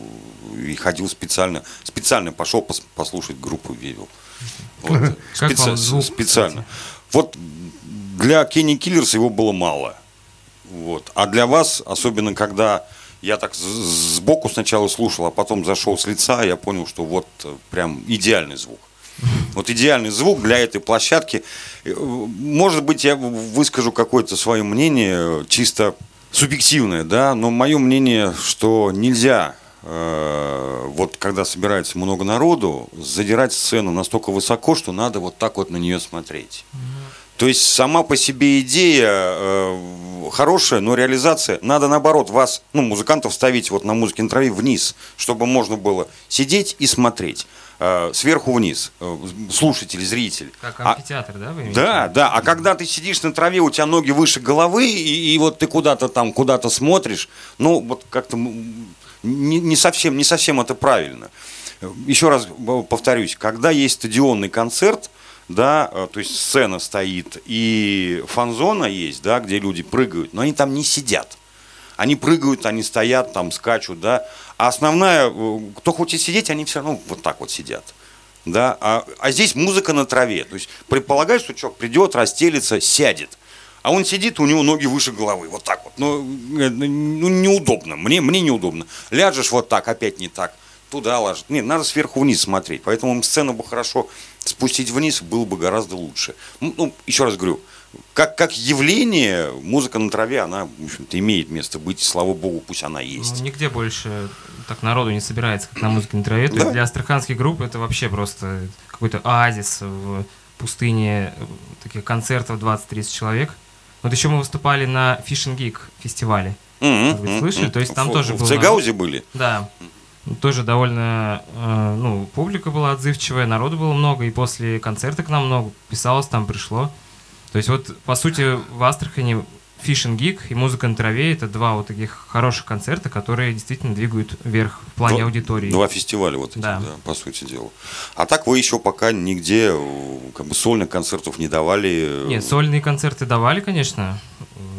и ходил специально, специально пошел пос- послушать группу Вивил. Вот. Специ- звук, специально. Вот для Кенни Киллерс его было мало. Вот. А для вас, особенно когда я так сбоку сначала слушал, а потом зашел с лица, я понял, что вот прям идеальный звук. [LAUGHS] Вот идеальный звук для этой площадки. Может быть, я выскажу какое-то свое мнение, чисто субъективное, да, но мое мнение, что нельзя, э, вот когда собирается много народу, задирать сцену настолько высоко, что надо вот так вот на нее смотреть. То есть сама по себе идея э, хорошая, но реализация надо наоборот вас, ну, музыкантов ставить вот на музыке на траве вниз, чтобы можно было сидеть и смотреть сверху вниз, э, слушатель, зритель. Как А- амфитеатр, да, вы имеете? да, да. А когда ты сидишь на траве, у тебя ноги выше головы, и, и вот ты куда-то там, куда-то смотришь, ну, вот как-то не, не совсем, не совсем это правильно. Еще раз э, повторюсь, когда есть стадионный концерт, да, э, то есть сцена стоит и фан-зона есть, да, где люди прыгают, но они там не сидят. Они прыгают, они стоят, там скачут, да. А основная, э, кто хочет сидеть, они все равно вот так вот сидят. Да, а, а здесь музыка на траве. То есть предполагаешь, что человек придет, расстелится, сядет. А он сидит, у него ноги выше головы. Вот так вот. Ну, э, ну неудобно. Мне, мне неудобно. Ляжешь вот так, опять не так. Туда ложишь. Нет, надо сверху вниз смотреть. Поэтому сцену бы хорошо спустить вниз было бы гораздо лучше. Ну, ну, еще раз говорю, как, как явление, музыка на траве, она, в общем-то, имеет место быть. Слава богу, пусть она есть. Ну, нигде больше так народу не собирается, как на музыке на траве. То есть Да. для астраханских групп это вообще просто какой-то оазис в пустыне э, таких концертов 20-30 человек. Вот еще мы выступали на Fishing Geek фестивале. Мгм, Может быть, мгм, слышали? То есть там В- тоже В был Цегаузе были? Да. Тоже довольно, э, ну, публика была отзывчивая, народу было много, и после концерта к нам много писалось, там пришло. То есть вот, по сути, в Астрахани Fishing Geek и музыка на траве это два вот таких хороших концерта, которые действительно двигают вверх в плане Два- аудитории. Два фестиваля вот эти, Да. да. по сути дела. А так вы еще пока нигде э, как бы сольных концертов не давали. э, Нет, сольные концерты давали, конечно,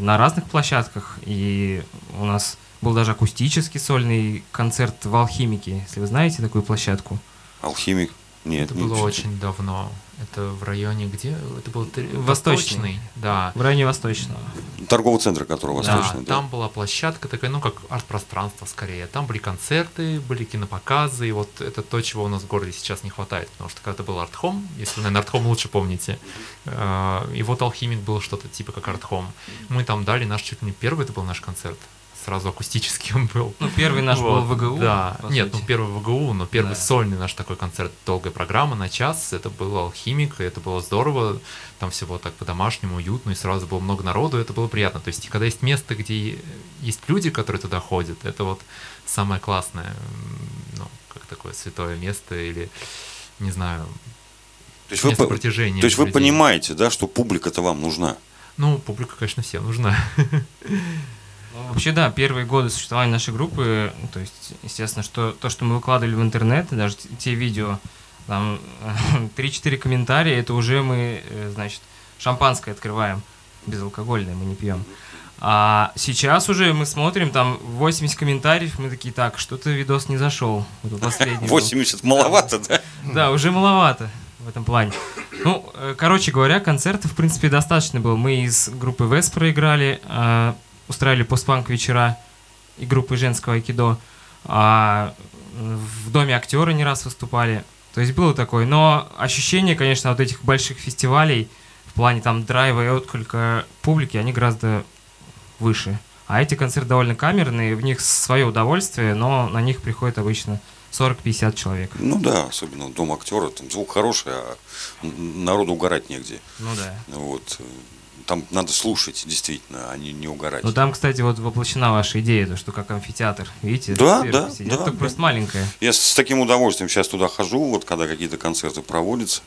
на разных площадках. И у нас был даже акустический сольный концерт в Алхимике, если вы знаете такую площадку. Алхимик? Нет, Это не было читал. очень давно. Это в районе где? Это был три- Восточный. Да. В районе Восточного. Торгового центра, который Да, восточный. да. там была площадка такая, ну, как арт-пространство скорее. Там были концерты, были кинопоказы, и вот это то, чего у нас в городе сейчас не хватает. Потому что когда-то был артхом, если вы, наверное, артхом лучше помните, э, и вот алхимик был что-то типа как артхом. Мы там дали наш чуть ли не первый, это был наш концерт. Сразу акустический [LAUGHS] он был. Ну, первый наш был Вот, в ВГУ. Да, нет, сути. ну первый в ВГУ, но первый Да. сольный наш такой концерт, долгая программа на час, это был алхимик, и это было здорово, там все было так по-домашнему, уютно, и сразу было много народу, это было приятно. То есть, когда есть место, где есть люди, которые туда ходят, это вот самое классное, ну, как такое святое место или, не знаю, То есть вы, место по- то есть вы людей. понимаете, да, что публика-то вам нужна? Ну, публика, конечно, всем нужна. [LAUGHS] Ну, Вообще, да, первые годы существования нашей группы, ну, то есть, естественно, что то, что мы выкладывали в интернет, даже те видео, там [LAUGHS] 3-4 комментария, это уже мы, э, значит, шампанское открываем, безалкогольное мы не пьем. А сейчас уже мы смотрим, там 80 комментариев, мы такие, так, что-то видос не зашел. Вот последний был. 80 маловато, да? Да, уже маловато в этом плане. Ну, э, короче говоря, концертов, в принципе, достаточно было. Мы из группы Вес проиграли, э, устраивали постпанк вечера и группы женского айкидо. А в доме актера не раз выступали. То есть было такое. Но ощущение, конечно, от этих больших фестивалей в плане там драйва и отклика публики, они гораздо выше. А эти концерты довольно камерные, в них свое удовольствие, но на них приходит обычно 40-50 человек. Ну да, особенно дом актера, там звук хороший, а народу угорать негде. Ну да. Вот. Там надо слушать, действительно, а не, не угорать. Ну там, кстати, вот воплощена ваша идея, то, что как амфитеатр. Видите? Да, да, сидят. да, Только да. просто маленькая. Я с таким удовольствием сейчас туда хожу, вот когда какие-то концерты проводятся.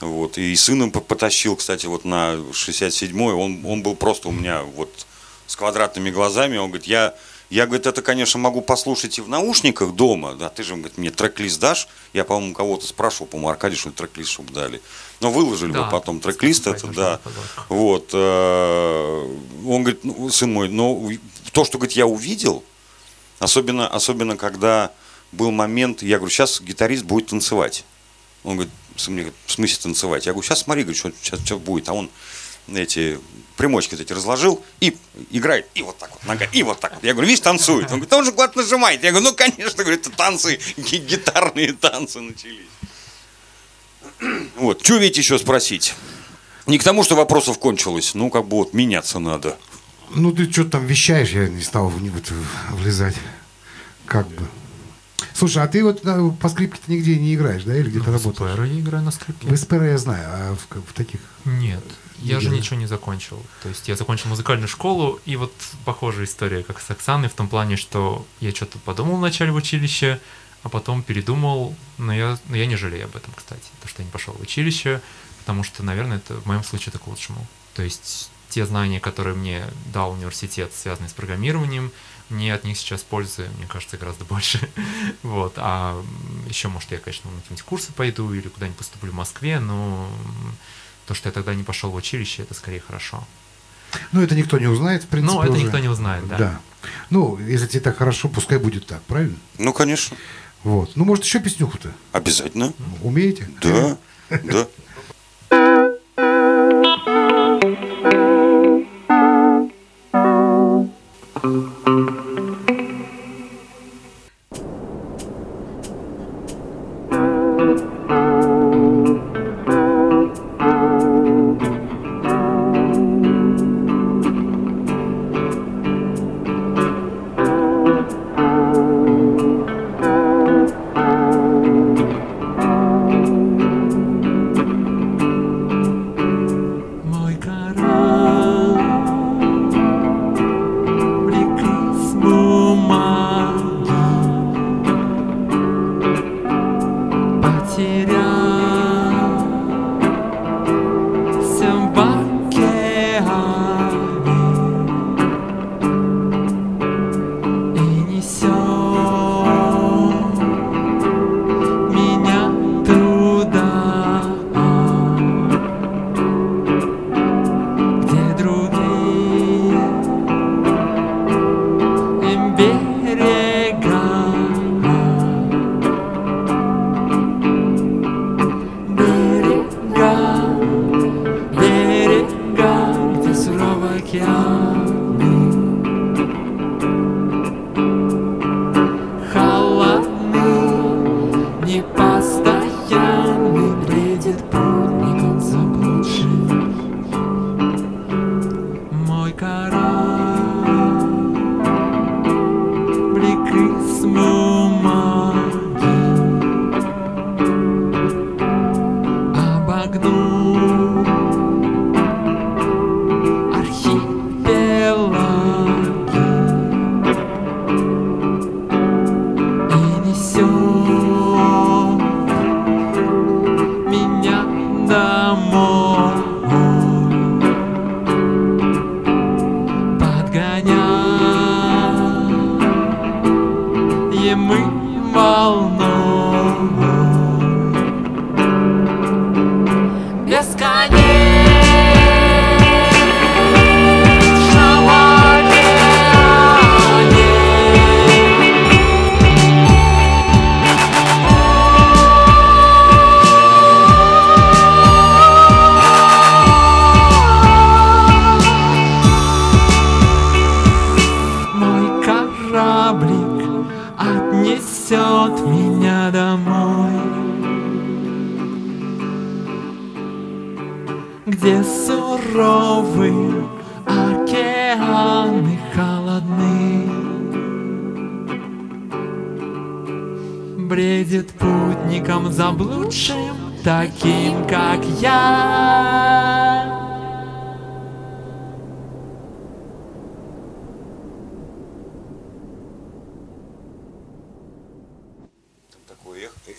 Вот. И сыном по- потащил, кстати, вот на 67-й. Он, он был просто у меня вот с квадратными глазами. Он говорит, я, я говорит, это, конечно, могу послушать и в наушниках дома. Да, ты же говорит, мне трек-лист дашь. Я, по-моему, кого-то спрашивал, по-моему, Аркадий, что ли, трек-лист, чтобы дали. Но выложили бы Да, потом трек-лист это, да. Вот. э, Он говорит, ну, сын мой, но то, что, говорит, я увидел, особенно, особенно когда был момент, я говорю, сейчас гитарист будет танцевать. Он говорит, мне говорит, в смысле танцевать? Я говорю, сейчас смотри, говорит, что сейчас, что будет. А он эти примочки эти разложил и играет, и вот так вот, нога, и вот так вот. Я говорю, видишь, танцует. Он говорит, он же куда-то нажимает. Я говорю, ну, конечно, говорит, танцы, ги- гитарные танцы начались. [CLEARS THROAT] Вот, что ведь еще спросить? Не к тому, что вопросов кончилось, ну, как бы вот меняться надо. Ну, ты что там вещаешь, я не стал в, в это влезать. Как бы. Слушай, а ты вот на- по скрипке-то нигде не играешь, да, или где-то Ну, в работаешь? СПР я играю на скрипке. В СПР я знаю, а в, в таких... Нет, я же ничего не закончил. То есть я закончил музыкальную школу, и вот похожая история, как с Оксаной, в том плане, что я что-то подумал вначале в училище, а потом передумал, но я, но я не жалею об этом, кстати, то, что я не пошел в училище, потому что, наверное, это в моем случае это к лучшему. То есть те знания, которые мне дал университет, связанные с программированием, мне от них сейчас пользы, мне кажется, гораздо [LAUGHS] больше. вот. А еще, может, я, конечно, на какие-нибудь курсы пойду или куда-нибудь поступлю в Москве, но то, что я тогда не пошел в училище, это скорее хорошо. Ну, это никто не узнает, в принципе, Ну, это уже. никто не узнает, да. Да. Ну, если тебе так хорошо, пускай будет так, правильно? Ну, конечно, Вот. Ну, может, еще песнюху-то? обязательно. Умеете? Да, [LAUGHS] да. Thank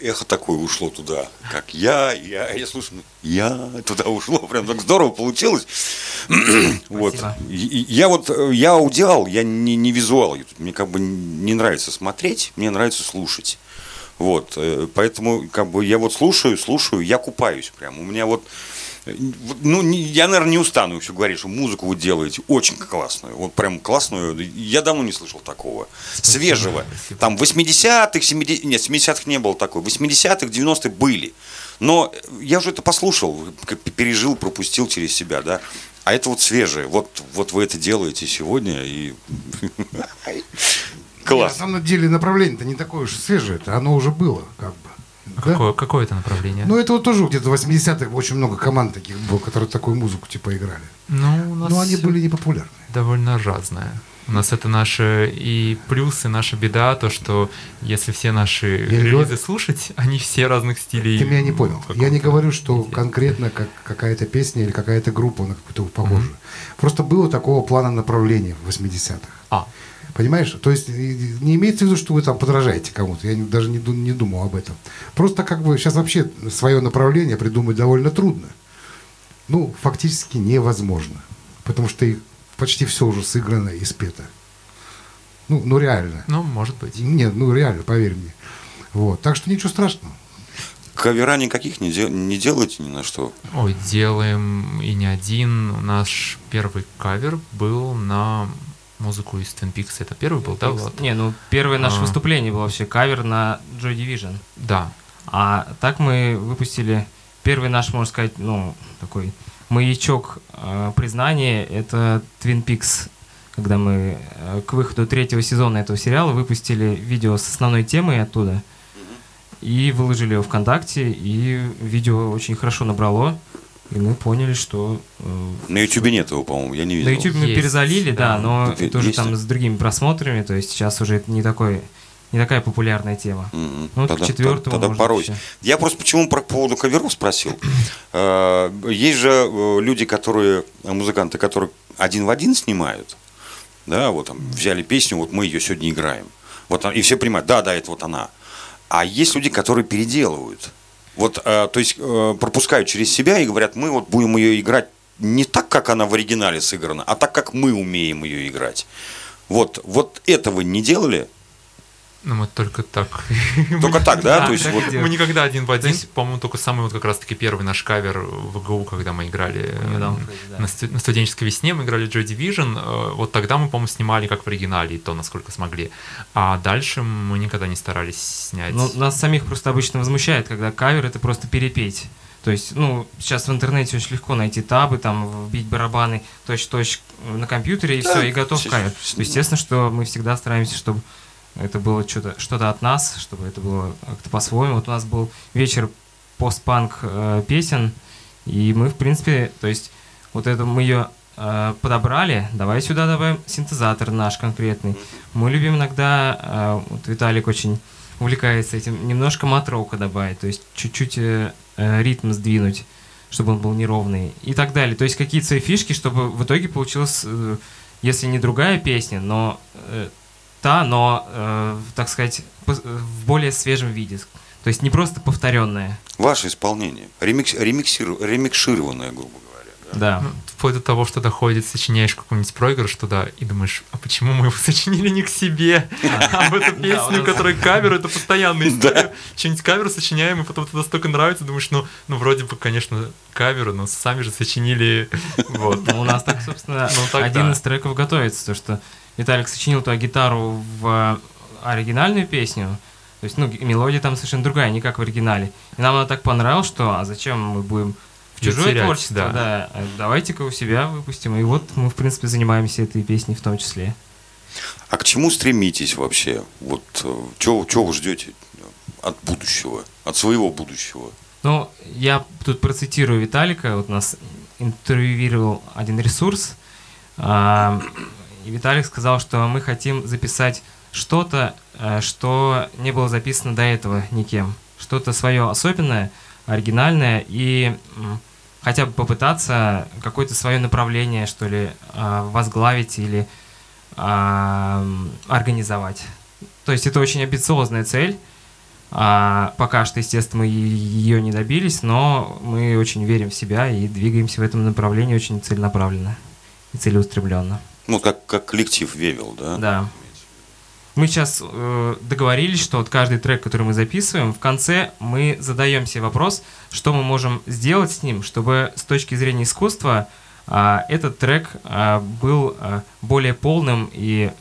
эхо, такое ушло туда, как я, я, я слушаю, ну, я туда ушло, прям так здорово получилось. [CLEARS THROAT] вот. И- Я вот, э, я аудиал, я не, не визуал, мне как бы не нравится смотреть, мне нравится слушать. Вот, э, поэтому как бы я вот слушаю, слушаю, я купаюсь прям. У меня вот, э, ну, я, наверное, не устану все говорить, что музыку вы делаете очень классную, вот прям классную. Я давно не слышал такого. Свежего. Там 80-х, 70 нет, 70-х не было такой. 80-х, 90-х были. Но я уже это послушал, пережил, пропустил через себя, да. А это вот свежее. Вот, вот вы это делаете сегодня и [LAUGHS] На класс. самом деле направление-то не такое уж свежее, это оно уже было, как бы. Да? Какое, какое это направление? Ну, это вот тоже где-то в 80-х очень много команд таких было, которые такую музыку типа играли. Ну, у нас Но они были непопулярны. довольно разное. У нас это наши и плюсы, наша беда, то, что если все наши не релизы говорю- слушать, они все разных стилей. Ты меня не понял. Я не говорю, что виде. конкретно как какая-то песня или какая-то группа на какую-то похожа. Просто было такого плана направления в 80-х. А, Понимаешь? То есть не имеется в виду, что вы там подражаете кому-то. Я не- даже не, не думал об этом. Просто как бы сейчас вообще свое направление придумать довольно трудно. Ну, фактически невозможно. Потому что почти все уже сыграно и спето. Ну, ну реально. ну, может быть. Нет, ну реально, поверь мне. Вот. Так что ничего страшного. Кавера никаких не, дел- не делаете ни на что. Ой, делаем и не один. Наш первый кавер был на музыку из Twin Peaks. Это первый был, да, Влад? Не, ну первое наше А. выступление было вообще кавер на Joy Division. Да. А так мы выпустили первый наш, можно сказать, ну, такой маячок э, признания. Это Twin Peaks, когда мы э, к выходу третьего сезона этого сериала выпустили видео с основной темой оттуда. И выложили его ВКонтакте, и видео очень хорошо набрало. И мы поняли, что э, На Ютубе нет его, по-моему, я не видел. на YouTube мы Есть, перезалили, да, да. но Тут тоже есть. там с другими просмотрами, то есть сейчас уже это не такой, не такая популярная тема. Мгм. Ну, тогда, к четвертому, тогда порой. вообще. Я просто почему про поводу каверов спросил. Э, Есть же э, люди, которые, музыканты, которые один в один снимают. Да, вот там взяли песню, вот мы ее сегодня играем. Вот, и все понимают, да, да, это вот она. А есть люди, которые переделывают. Вот, э, то есть э, пропускают через себя и говорят, мы вот будем ее играть не так, как она в оригинале сыграна, а так, как мы умеем ее играть. Вот, вот этого не делали? Ну, мы только так. [LAUGHS] Только так, да? Да, То есть вот Мы никогда один в один, по-моему, только самый вот как раз-таки первый наш кавер в ГУ, когда мы играли э, на, сту- на студенческой весне, мы играли Joy Division, э, вот тогда мы, по-моему, снимали как в оригинале, и то, насколько смогли. А дальше мы никогда не старались снять. Ну, нас самих просто обычно возмущает, когда кавер это просто перепеть. То есть, ну, сейчас в интернете очень легко найти табы, там, вбить барабаны точь-точь на компьютере, и Да, все, и готов кавер. Естественно, что мы всегда стараемся, чтобы это было что-то что от нас, чтобы это было как-то по-своему. Вот у нас был вечер постпанк э, песен, и мы, в принципе, то есть, вот это мы ее э, подобрали, давай сюда добавим синтезатор наш конкретный. Мы любим иногда, э, вот Виталик очень увлекается этим, немножко матрока добавить, то есть чуть-чуть э, э, ритм сдвинуть, чтобы он был неровный и так далее. То есть какие-то свои фишки, чтобы в итоге получилась, э, если не другая песня, но э, та, но, э, так сказать, по- в более свежем виде. То есть не просто повторенная. Ваше исполнение. Ремикс, ремиксиру- ремикшированное, грубо говоря. да? Да. Ну, Вплоть до того, что доходит, сочиняешь какой-нибудь проигрыш туда и думаешь, а почему мы его [LAUGHS] сочинили не к себе, а в эту песню, которая кавер, это постоянная история. Что-нибудь кавер сочиняем, и потом это настолько нравится, думаешь, ну, ну вроде бы, конечно, каверы, но сами же сочинили, [LAUGHS] вот. Ну, у нас так, собственно, Ну, один из треков готовится, то что Виталик сочинил ту гитару в оригинальную песню, то есть, ну, мелодия там совершенно другая, не как в оригинале. И нам она так понравилась, что а зачем мы будем в чужое терять, творчество, да. да. а Давайте-ка у себя выпустим. И вот мы, в принципе, занимаемся этой песней в том числе. А к чему стремитесь вообще? Вот чего вы ждете от будущего, от своего будущего? Ну, я тут процитирую Виталика. Вот нас интервьюировал один ресурс. а, И Виталик сказал, что мы хотим записать что-то, э, что не было записано до этого никем. Что-то свое особенное, оригинальное и хотя бы попытаться какое-то свое направление, что ли, а, возглавить или а, организовать. То есть это очень амбициозная цель. А, пока что, естественно, мы ее не добились, но мы очень верим в себя и двигаемся в этом направлении очень целенаправленно и целеустремленно. Ну, как, как коллектив Вевел, да? Да. Мы сейчас э, договорились, что вот каждый трек, который мы записываем, в конце мы задаем себе вопрос, что мы можем сделать с ним, чтобы с точки зрения искусства а, этот трек а, был а, более полным и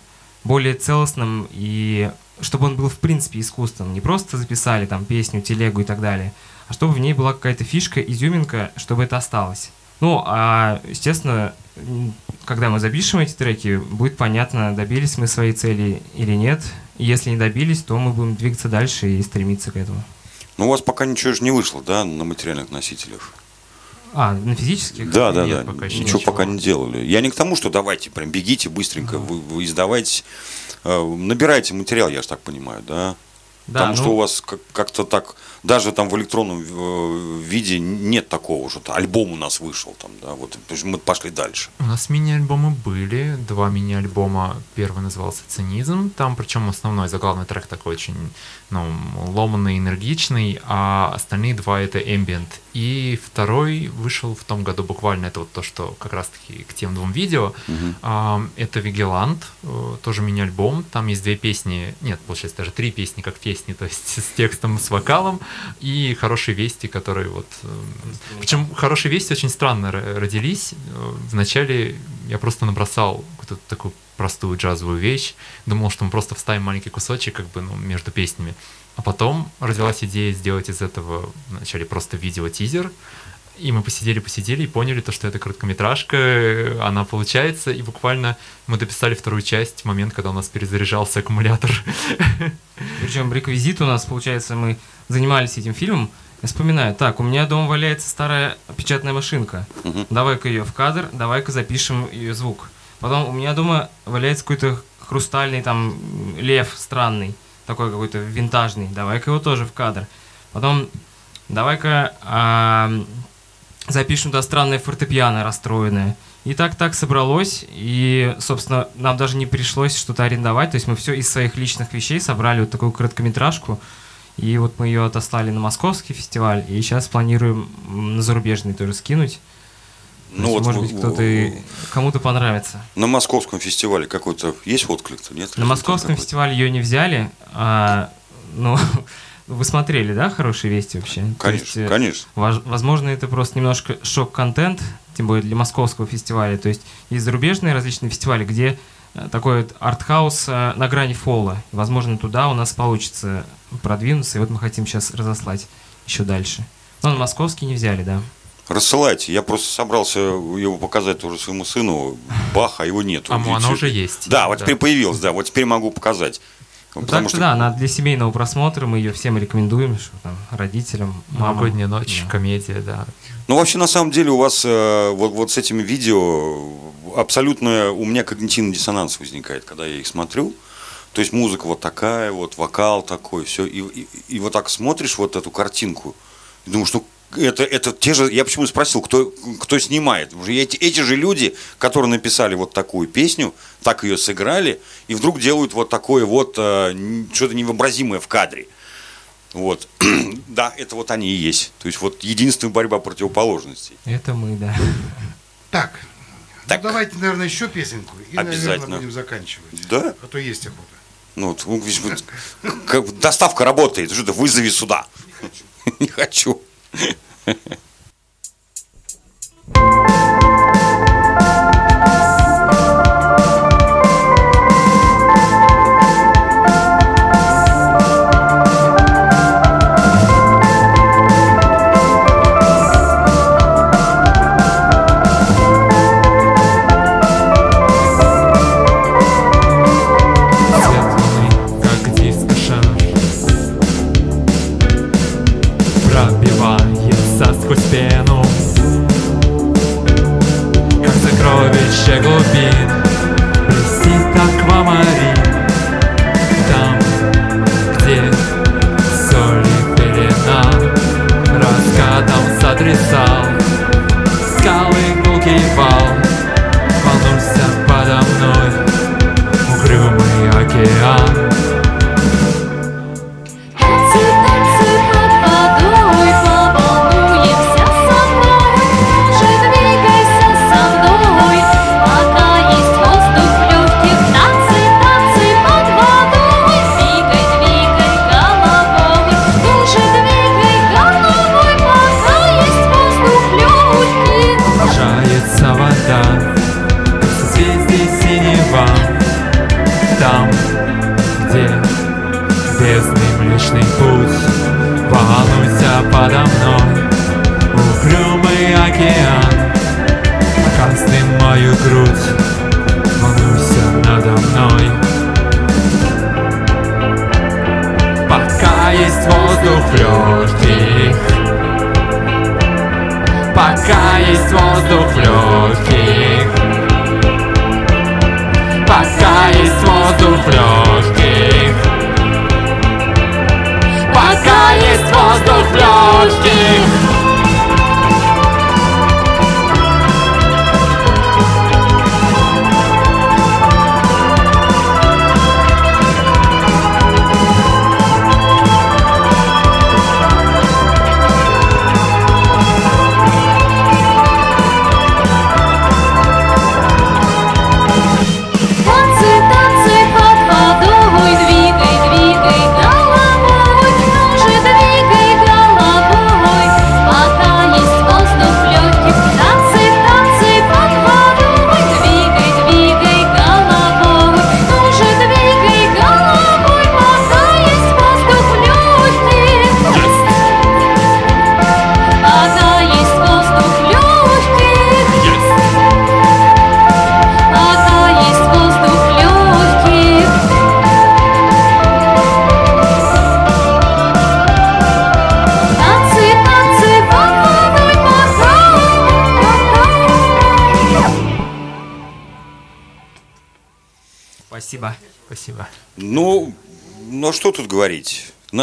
более целостным, и чтобы он был в принципе искусством. Не просто записали там песню, телегу и так далее, а чтобы в ней была какая-то фишка, изюминка, чтобы это осталось. Ну, а, естественно, когда мы запишем эти треки, будет понятно, добились мы своей цели или нет. И если не добились, то мы будем двигаться дальше и стремиться к этому. Ну, у вас пока ничего же не вышло, да, на материальных носителях? А, на физических? Да, да, Нет, да. пока ничего ничего. пока не делали. Я не к тому, что давайте, прям бегите быстренько, вы, вы издавайтесь, э, набирайте материал, я же так понимаю, да? Да, Потому ну, что у вас как- как-то так, даже там в электронном э, виде нет такого, что альбом у нас вышел там, да, вот мы пошли дальше. У нас мини-альбомы были, два мини-альбома. Первый назывался «Цинизм», там причем основной заглавный трек такой очень ну, ломанный, энергичный, а остальные два — это ambient. И второй вышел в том году буквально, это вот то, что как раз-таки к тем двум видео. А, Это «Вигелант», э, тоже мини-альбом, там есть две песни, нет, получается даже три песни как песни, то есть с текстом, с вокалом, и «Хорошие вести», которые вот... Причем «Хорошие вести» очень странно ро- родились. Э, Вначале я просто набросал какую-то такую простую джазовую вещь, думал, что мы просто вставим маленький кусочек как бы ну, между песнями. А потом родилась идея сделать из этого вначале просто видео-тизер, и мы посидели-посидели и поняли то, что это короткометражка, она получается, и буквально мы дописали вторую часть в момент, когда у нас перезаряжался аккумулятор. Причем реквизит у нас, получается, мы занимались этим фильмом. Я вспоминаю, так, у меня дома валяется старая печатная машинка. Давай-ка ее в кадр, давай-ка запишем ее звук. Потом у меня дома валяется какой-то хрустальный там лев странный, такой какой-то винтажный. Давай-ка его тоже в кадр. Потом давай-ка а, запишем туда странное фортепиано расстроенное. И так так собралось, и, собственно, нам даже не пришлось что-то арендовать, то есть мы все из своих личных вещей собрали вот такую короткометражку, и вот мы ее отослали на московский фестиваль, и сейчас планируем на зарубежный тоже скинуть. Ну есть, вот может быть, кто-то кому-то понравится. На московском фестивале какой-то есть отклик-то, нет? На московском фестивале ее не взяли, а, ну, [LAUGHS] вы смотрели, да, хорошие вести вообще? То Конечно, есть, э, конечно. Возможно, это просто немножко шок-контент, тем более для московского фестиваля. То есть есть зарубежные различные фестивали, где э, такой вот артхаус э, на грани фола. Возможно, туда у нас получится продвинуться. И вот мы хотим сейчас разослать еще дальше. Но на московский не взяли, да. Рассылайте. Я просто собрался его показать тоже своему сыну. Бах, а его нету. А оно уже есть. Да, вот теперь появилось, да, вот теперь могу показать. Ну, Потому так что что да, она для семейного просмотра, мы ее всем рекомендуем, что там родителям, мамам. Новогодняя ночь, Да. комедия, да. Ну, вообще, на самом деле, у вас э, вот, вот с этими видео абсолютно у меня когнитивный диссонанс возникает, когда я их смотрю. То есть музыка вот такая, вот вокал такой, все. И, и, и вот так смотришь вот эту картинку, и думаешь, ну, это, это те же, я почему спросил, кто, кто снимает. Что Эти, эти же люди, которые написали вот такую песню, так ее сыграли, и вдруг делают вот такое вот э, что-то невообразимое в кадре. Вот. [CLEARS THROAT] да, это вот они и есть. То есть вот единственная борьба противоположностей. Это мы, да. Так, Так. ну давайте, наверное, еще песенку. И, наверное, Обязательно. будем заканчивать. Да? А то есть охота. Ну, вот, ну, как- доставка работает. Что-то вызови сюда. Не хочу. [LAUGHS] Светлый, Thank [LAUGHS] you.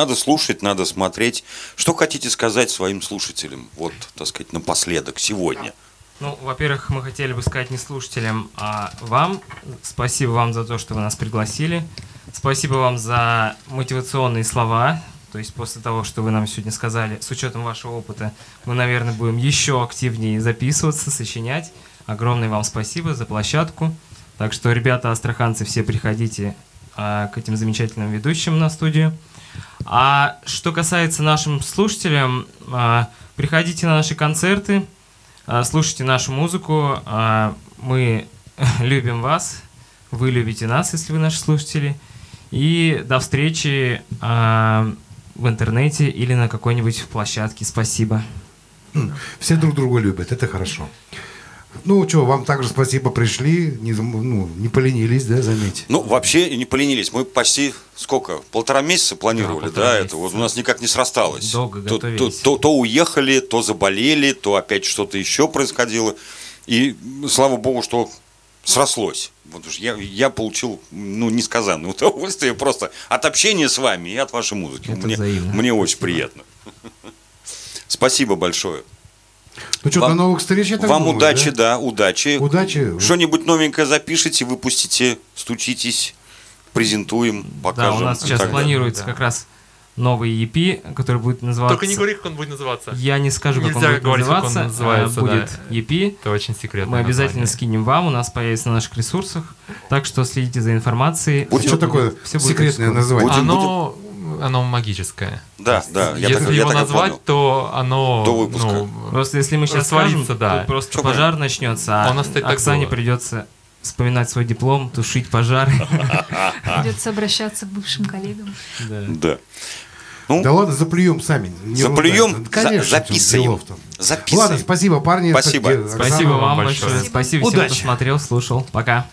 Надо слушать, надо смотреть. Что хотите сказать своим слушателям? Вот, так сказать, напоследок, сегодня. Ну, во-первых, мы хотели бы сказать не слушателям, а вам. Спасибо вам за то, что вы нас пригласили. Спасибо вам за мотивационные слова. То есть после того, что вы нам сегодня сказали, с учетом вашего опыта, мы, наверное, будем еще активнее записываться, сочинять. Огромное вам спасибо за площадку. Так что, ребята, астраханцы, все приходите к этим замечательным ведущим на студию. А что касается нашим слушателям, а, приходите на наши концерты, а, слушайте нашу музыку. а, Мы [LAUGHS] любим вас, вы любите нас, если вы наши слушатели. И до встречи а, в интернете или на какой-нибудь площадке. Спасибо. Все друг друга любят, это хорошо. Ну, что, вам также спасибо, пришли, не, ну, не поленились, да, заметьте. Ну, вообще не поленились. Мы почти сколько? Полтора месяца планировали, Да, полтора да, это месяца. вот у нас никак не срасталось. Долго то, то, то, то уехали, то заболели, то опять что-то еще происходило. И слава богу, что срослось. Вот уж я, я получил, ну, несказанное удовольствие просто от общения с вами и от вашей музыки. Это мне, взаимно. мне очень приятно. [LAUGHS] Спасибо большое. Ну что, Вам- до новых встреч, я так Вам думаю, удачи, да? да, удачи. Удачи. Что-нибудь новенькое запишите, выпустите, стучитесь, презентуем, покажем. Да, у нас сейчас так далее. планируется да. как раз новый EP, который будет называться... Только не говори, как он будет называться. Я не скажу, как он Нельзя будет говорить, как он называться. называется, а, Будет да. EP. Это очень секретно. Мы обязательно скинем вам, у нас появится на наших ресурсах. Так что следите за информацией. Вот Всё что такое будет- всё будет секретное скоро. название? Будем- Оно, оно магическое. Да, да, я Если так, я его и назвать, понял. то оно... До выпуска. ну, Просто если мы сейчас скажем, да. то просто Чё пожар начнется, а У нас, кстати, так Оксане было. придется вспоминать свой диплом, тушить пожар. [LAUGHS] Придется обращаться к бывшим коллегам. Да. Да. Ну, Да ладно, заплюем сами. не Заплюем, ругаться. за- Конечно, записываем. записываем. Ладно, спасибо, парни. Спасибо. Оксана, Спасибо вам большое. большое. Спасибо всем, Удачи. кто смотрел, слушал. Пока.